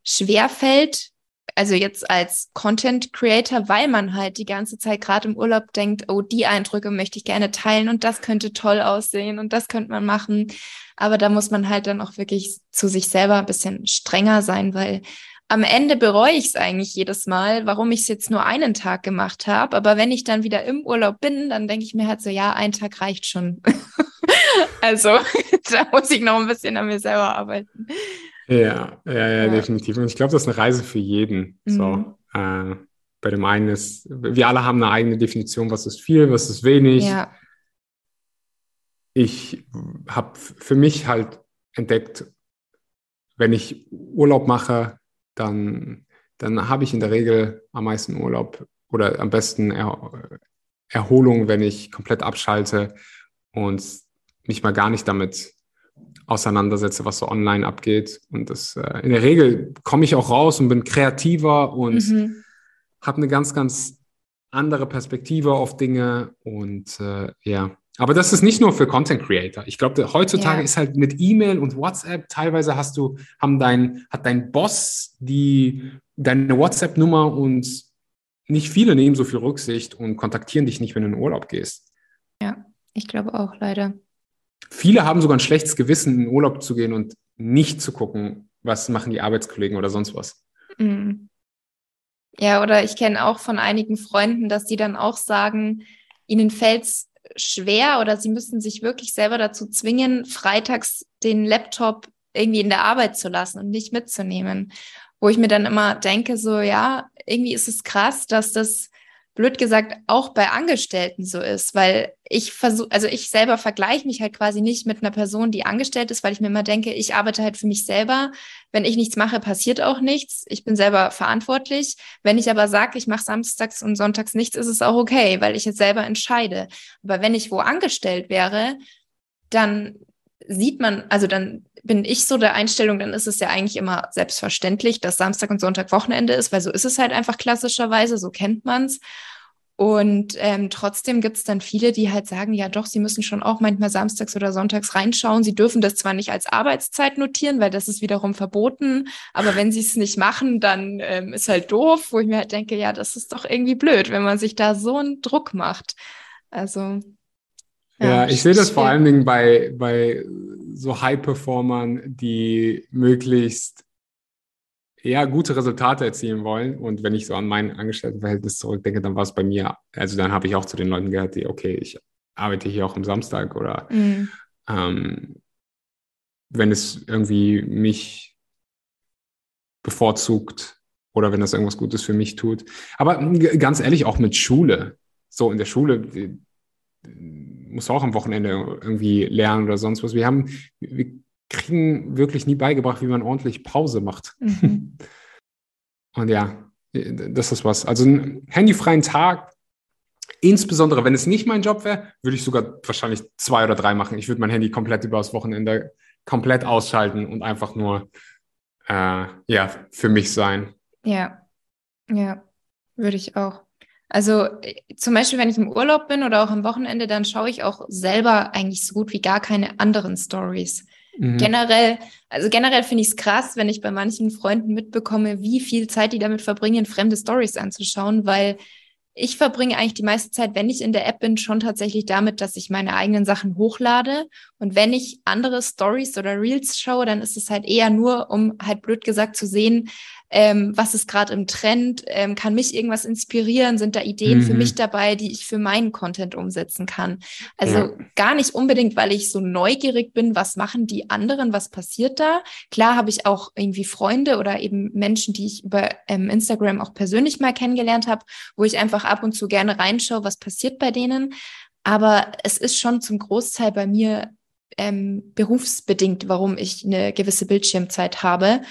schwer fällt, also jetzt als Content Creator, weil man halt die ganze Zeit gerade im Urlaub denkt, oh, die Eindrücke möchte ich gerne teilen und das könnte toll aussehen und das könnte man machen. Aber da muss man halt dann auch wirklich zu sich selber ein bisschen strenger sein, weil am Ende bereue ich es eigentlich jedes Mal, warum ich es jetzt nur einen Tag gemacht habe. Aber wenn ich dann wieder im Urlaub bin, dann denke ich mir halt so, ja, ein Tag reicht schon. also da muss ich noch ein bisschen an mir selber arbeiten. Ja, ja, ja, definitiv. Und ich glaube, das ist eine Reise für jeden. Mhm. So, äh, bei dem einen ist, wir alle haben eine eigene Definition, was ist viel, was ist wenig. Ja. Ich habe für mich halt entdeckt, wenn ich Urlaub mache, dann, dann habe ich in der Regel am meisten Urlaub oder am besten er Erholung, wenn ich komplett abschalte und mich mal gar nicht damit auseinandersetze, was so online abgeht. Und das äh, in der Regel komme ich auch raus und bin kreativer und mhm. habe eine ganz, ganz andere Perspektive auf Dinge. Und äh, ja, aber das ist nicht nur für Content Creator. Ich glaube, heutzutage ja. ist halt mit E-Mail und WhatsApp, teilweise hast du, haben dein, hat dein Boss die, deine WhatsApp-Nummer und nicht viele nehmen so viel Rücksicht und kontaktieren dich nicht, wenn du in Urlaub gehst. Ja, ich glaube auch, leider. Viele haben sogar ein schlechtes Gewissen, in Urlaub zu gehen und nicht zu gucken, was machen die Arbeitskollegen oder sonst was. Mhm. Ja, oder ich kenne auch von einigen Freunden, dass die dann auch sagen, ihnen fällt es schwer oder sie müssen sich wirklich selber dazu zwingen, freitags den Laptop irgendwie in der Arbeit zu lassen und nicht mitzunehmen. Wo ich mir dann immer denke, so ja, irgendwie ist es krass, dass das blöd gesagt auch bei Angestellten so ist, weil ich versuche, also ich selber vergleiche mich halt quasi nicht mit einer Person, die angestellt ist, weil ich mir immer denke, ich arbeite halt für mich selber. Wenn ich nichts mache, passiert auch nichts. Ich bin selber verantwortlich. Wenn ich aber sage, ich mache samstags und sonntags nichts, ist es auch okay, weil ich jetzt selber entscheide. Aber wenn ich wo angestellt wäre, dann sieht man, also dann bin ich so der Einstellung, dann ist es ja eigentlich immer selbstverständlich, dass Samstag und Sonntag Wochenende ist, weil so ist es halt einfach klassischerweise, so kennt man es. Und ähm, trotzdem gibt es dann viele, die halt sagen, ja doch, sie müssen schon auch manchmal samstags oder sonntags reinschauen. Sie dürfen das zwar nicht als Arbeitszeit notieren, weil das ist wiederum verboten, aber wenn sie es nicht machen, dann ähm, ist halt doof, wo ich mir halt denke, ja, das ist doch irgendwie blöd, wenn man sich da so einen Druck macht. Also. Ja, ich sehe das vor allen Dingen bei, bei so High-Performern, die möglichst ja, gute Resultate erzielen wollen. Und wenn ich so an mein Angestelltenverhältnis zurückdenke, dann war es bei mir, also dann habe ich auch zu den Leuten gehört, die, okay, ich arbeite hier auch am Samstag oder mhm. ähm, wenn es irgendwie mich bevorzugt oder wenn das irgendwas Gutes für mich tut. Aber ganz ehrlich, auch mit Schule. So in der Schule muss auch am Wochenende irgendwie lernen oder sonst was. Wir haben, wir kriegen wirklich nie beigebracht, wie man ordentlich Pause macht. Mhm. Und ja, das ist was. Also einen handyfreien Tag, insbesondere wenn es nicht mein Job wäre, würde ich sogar wahrscheinlich zwei oder drei machen. Ich würde mein Handy komplett über das Wochenende komplett ausschalten und einfach nur äh, ja, für mich sein. Ja, ja, würde ich auch. Also zum Beispiel, wenn ich im Urlaub bin oder auch am Wochenende, dann schaue ich auch selber eigentlich so gut wie gar keine anderen Stories. Mhm. Generell, also generell finde ich es krass, wenn ich bei manchen Freunden mitbekomme, wie viel Zeit die damit verbringen, fremde Stories anzuschauen, weil ich verbringe eigentlich die meiste Zeit, wenn ich in der App bin, schon tatsächlich damit, dass ich meine eigenen Sachen hochlade. Und wenn ich andere Stories oder Reels schaue, dann ist es halt eher nur, um halt blöd gesagt zu sehen, ähm, was ist gerade im Trend, ähm, kann mich irgendwas inspirieren, sind da Ideen mhm. für mich dabei, die ich für meinen Content umsetzen kann. Also ja. gar nicht unbedingt, weil ich so neugierig bin, was machen die anderen, was passiert da. Klar habe ich auch irgendwie Freunde oder eben Menschen, die ich über ähm, Instagram auch persönlich mal kennengelernt habe, wo ich einfach ab und zu gerne reinschaue, was passiert bei denen. Aber es ist schon zum Großteil bei mir ähm, berufsbedingt, warum ich eine gewisse Bildschirmzeit habe.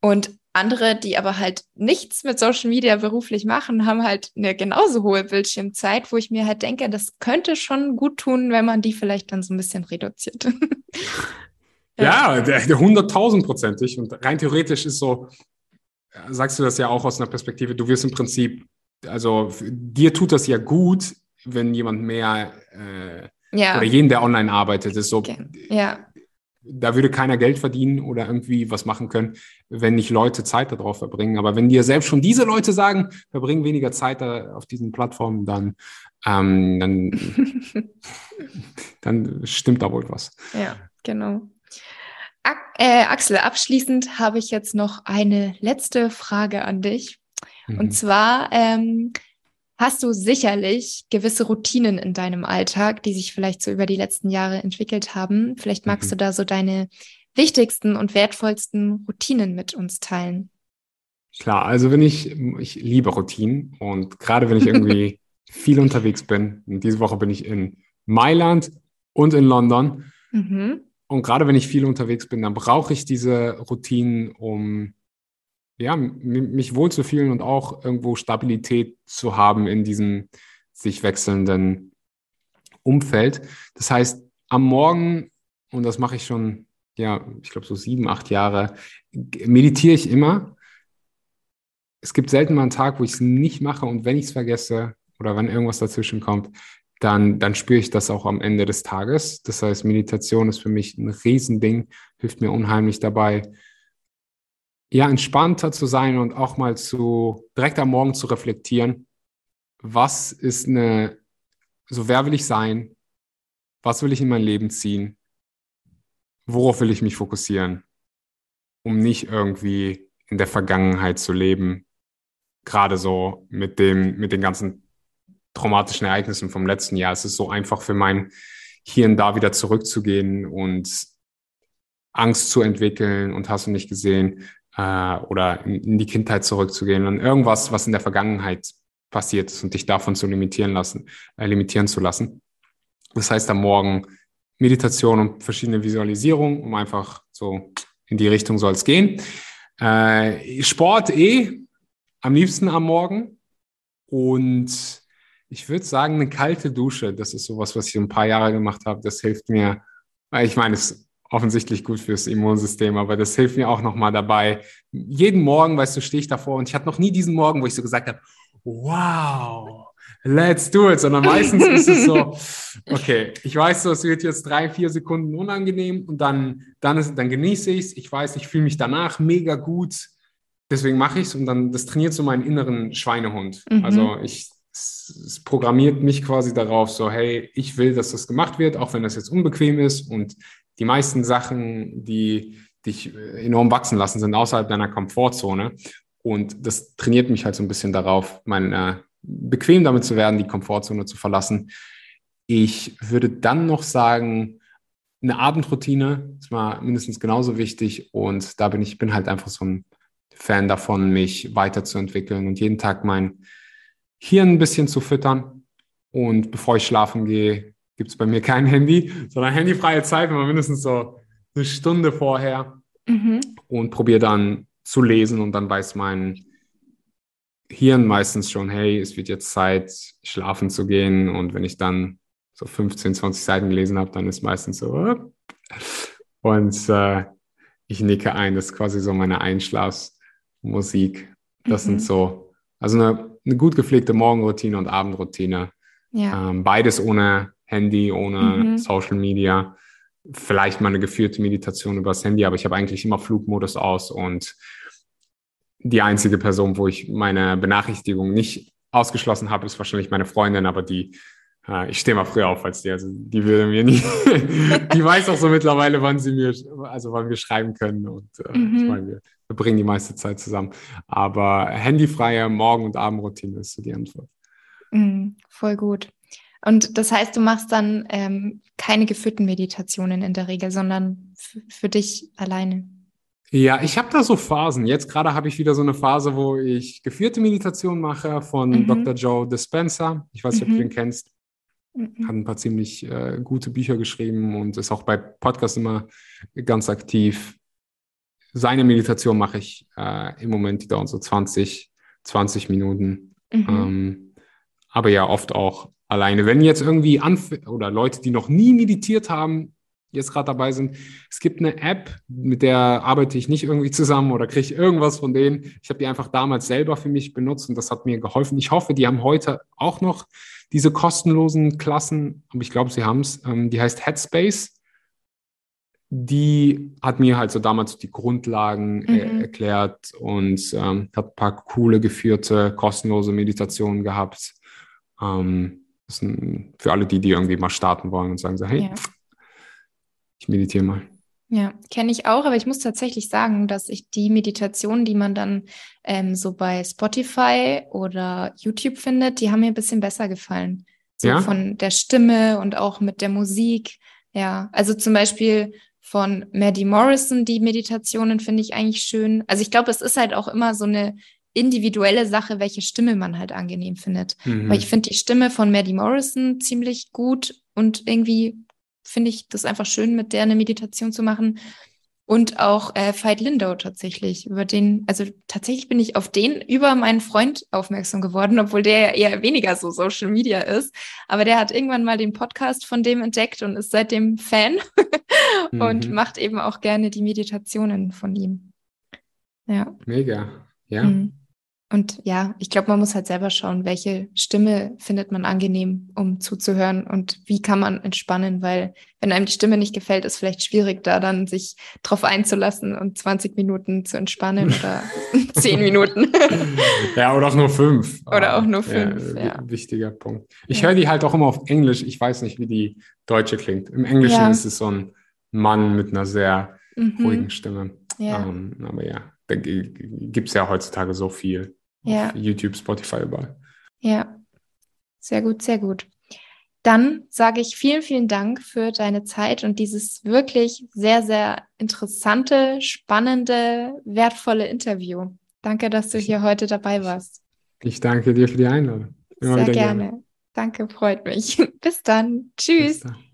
Und andere, die aber halt nichts mit Social Media beruflich machen, haben halt eine genauso hohe Bildschirmzeit, wo ich mir halt denke, das könnte schon gut tun, wenn man die vielleicht dann so ein bisschen reduziert. ja, der, der 100.000-prozentig. Und rein theoretisch ist so, sagst du das ja auch aus einer Perspektive, du wirst im Prinzip, also dir tut das ja gut, wenn jemand mehr äh, ja. oder jeden, der online arbeitet, ist so. Okay. Ja da würde keiner Geld verdienen oder irgendwie was machen können, wenn nicht Leute Zeit darauf verbringen. Aber wenn dir selbst schon diese Leute sagen, verbringen weniger Zeit auf diesen Plattformen, dann, ähm, dann, dann stimmt da wohl was. Ja, genau. äh, Axel, abschließend habe ich jetzt noch eine letzte Frage an dich. Mhm. Und zwar, ähm, hast du sicherlich gewisse Routinen in deinem Alltag, die sich vielleicht so über die letzten Jahre entwickelt haben. Vielleicht magst mhm. du da so deine wichtigsten und wertvollsten Routinen mit uns teilen. Klar, also wenn ich, ich liebe Routinen und gerade wenn ich irgendwie viel unterwegs bin, und diese Woche bin ich in Mailand und in London. Mhm. Und gerade wenn ich viel unterwegs bin, dann brauche ich diese Routinen, um ja, mich wohlzufühlen und auch irgendwo Stabilität zu haben in diesem sich wechselnden Umfeld. Das heißt, am Morgen, und das mache ich schon, ja, ich glaube so sieben, acht Jahre, meditiere ich immer. Es gibt selten mal einen Tag, wo ich es nicht mache und wenn ich es vergesse oder wenn irgendwas dazwischen kommt, dann, dann spüre ich das auch am Ende des Tages. Das heißt, Meditation ist für mich ein Riesending, hilft mir unheimlich dabei, ja, entspannter zu sein und auch mal zu, direkt am Morgen zu reflektieren, was ist eine, so wer will ich sein? Was will ich in mein Leben ziehen? Worauf will ich mich fokussieren? Um nicht irgendwie in der Vergangenheit zu leben. Gerade so mit dem, mit den ganzen traumatischen Ereignissen vom letzten Jahr. Es ist so einfach für mein Hirn da wieder zurückzugehen und Angst zu entwickeln und hast du nicht gesehen, äh, oder in, die Kindheit zurückzugehen und irgendwas, was in der Vergangenheit passiert ist und dich davon zu limitieren lassen, äh, limitieren zu lassen. Das heißt am Morgen Meditation und verschiedene Visualisierungen, um einfach so in die Richtung soll es gehen. Äh, Sport eh am liebsten am Morgen und ich würde sagen, eine kalte Dusche, das ist sowas, was ich ein paar Jahre gemacht habe. Das hilft mir Ich meine, es offensichtlich gut fürs Immunsystem, aber das hilft mir auch nochmal dabei. Jeden Morgen, weißt du, stehe ich davor und ich hatte noch nie diesen Morgen, wo ich so gesagt habe, wow, let's do it, sondern meistens ist es so, okay, ich weiß so, es wird jetzt drei, vier Sekunden unangenehm und dann, dann, ist, dann genieße ich es. Ich weiß, ich fühle mich danach mega gut. Deswegen mache ich es und dann, das trainiert so meinen inneren Schweinehund. Mhm. Also ich, es, programmiert mich quasi darauf, so, hey, ich will, dass das gemacht wird, auch wenn das jetzt unbequem ist und die meisten Sachen, die dich enorm wachsen lassen, sind außerhalb deiner Komfortzone. Und das trainiert mich halt so ein bisschen darauf, meine bequem damit zu werden, die Komfortzone zu verlassen. Ich würde dann noch sagen, eine Abendroutine ist mal mindestens genauso wichtig und da bin ich bin halt einfach so ein Fan davon, mich weiterzuentwickeln und jeden Tag mein Hirn ein bisschen zu füttern. Und bevor ich schlafen gehe, gibt es bei mir kein Handy, sondern handyfreie Zeit, immer mindestens so eine Stunde vorher mhm. und probiere dann zu lesen und dann weiß mein Hirn meistens schon, hey, es wird jetzt Zeit, schlafen zu gehen. Und wenn ich dann so 15, 20 Seiten gelesen habe, dann ist meistens so, und äh, ich nicke ein. Das ist quasi so meine Einschlafmusik. Das mhm. sind so, also eine, eine, gut gepflegte Morgenroutine und Abendroutine. Ja. Ähm, beides ohne Handy, ohne mhm. Social Media. Vielleicht mal eine geführte Meditation übers Handy, aber ich habe eigentlich immer Flugmodus aus und die einzige Person, wo ich meine Benachrichtigung nicht ausgeschlossen habe, ist wahrscheinlich meine Freundin, aber die, äh, ich stehe mal früher auf als die, also die würde mir nie, die weiß auch so mittlerweile, wann sie mir, also wann wir schreiben können und äh, mhm. ich meine, wir verbringen die meiste Zeit zusammen. Aber handyfreie Morgen- und Abendroutine ist so die Antwort. Mhm, voll gut. Und das heißt, du machst dann ähm, keine geführten Meditationen in der Regel, sondern für dich alleine. Ja, ich habe da so Phasen. Jetzt gerade habe ich wieder so eine Phase, wo ich geführte Meditation mache von mhm. Dr. Joe Dispenza. Ich weiß nicht, mhm. ob du mhm. den kennst. Mhm. Hat ein paar ziemlich äh, gute Bücher geschrieben und ist auch bei Podcasts immer ganz aktiv. Seine Meditation mache ich äh, im Moment, die dauern so 20, 20 Minuten. Mhm. Ähm, aber ja, oft auch alleine. Wenn jetzt irgendwie Anf oder Leute, die noch nie meditiert haben, jetzt gerade dabei sind. Es gibt eine App, mit der arbeite ich nicht irgendwie zusammen oder kriege irgendwas von denen. Ich habe die einfach damals selber für mich benutzt und das hat mir geholfen. Ich hoffe, die haben heute auch noch diese kostenlosen Klassen, aber ich glaube, sie haben es. Ähm, die heißt Headspace. Die hat mir halt so damals die Grundlagen äh, mhm. erklärt und ähm, hat ein paar coole geführte, kostenlose Meditationen gehabt. Ähm, das sind für alle die, die irgendwie mal starten wollen und sagen so, hey, ja ich meditiere mal. Ja, kenne ich auch, aber ich muss tatsächlich sagen, dass ich die Meditation, die man dann ähm, so bei Spotify oder YouTube findet, die haben mir ein bisschen besser gefallen. So ja? von der Stimme und auch mit der Musik. Ja, also zum Beispiel von Maddie Morrison, die Meditationen finde ich eigentlich schön. Also ich glaube, es ist halt auch immer so eine individuelle Sache, welche Stimme man halt angenehm findet. Mhm. Weil ich finde die Stimme von Maddie Morrison ziemlich gut und irgendwie finde ich das einfach schön, mit der eine Meditation zu machen. Und auch äh, Veit Lindau tatsächlich, über den, also tatsächlich bin ich auf den über meinen Freund aufmerksam geworden, obwohl der ja eher weniger so Social Media ist. Aber der hat irgendwann mal den Podcast von dem entdeckt und ist seitdem Fan und mhm. macht eben auch gerne die Meditationen von ihm. Ja. Mega, ja. Mhm. Und ja, ich glaube, man muss halt selber schauen, welche Stimme findet man angenehm, um zuzuhören und wie kann man entspannen, weil wenn einem die Stimme nicht gefällt, ist vielleicht schwierig, da dann sich drauf einzulassen und 20 Minuten zu entspannen oder 10 Minuten. ja, oder auch nur fünf. Oder auch nur fünf, ja. ja. Wichtiger Punkt. Ich ja. höre die halt auch immer auf Englisch. Ich weiß nicht, wie die deutsche klingt. Im Englischen ist es so ein Mann mit einer sehr mhm. ruhigen Stimme. Ja. Um, ähm, aber ja, da gibt es ja heutzutage so viel. Ja. YouTube, Spotify, überall. Ja, sehr gut, sehr gut. Dann sage ich vielen, vielen Dank für deine Zeit und dieses wirklich sehr, sehr interessante, spannende, wertvolle Interview. Danke, dass du hier heute dabei warst. Ich danke dir für die Einladung. Immer sehr gerne. gerne. Danke, freut mich. Bis dann. Tschüss. Bis dann.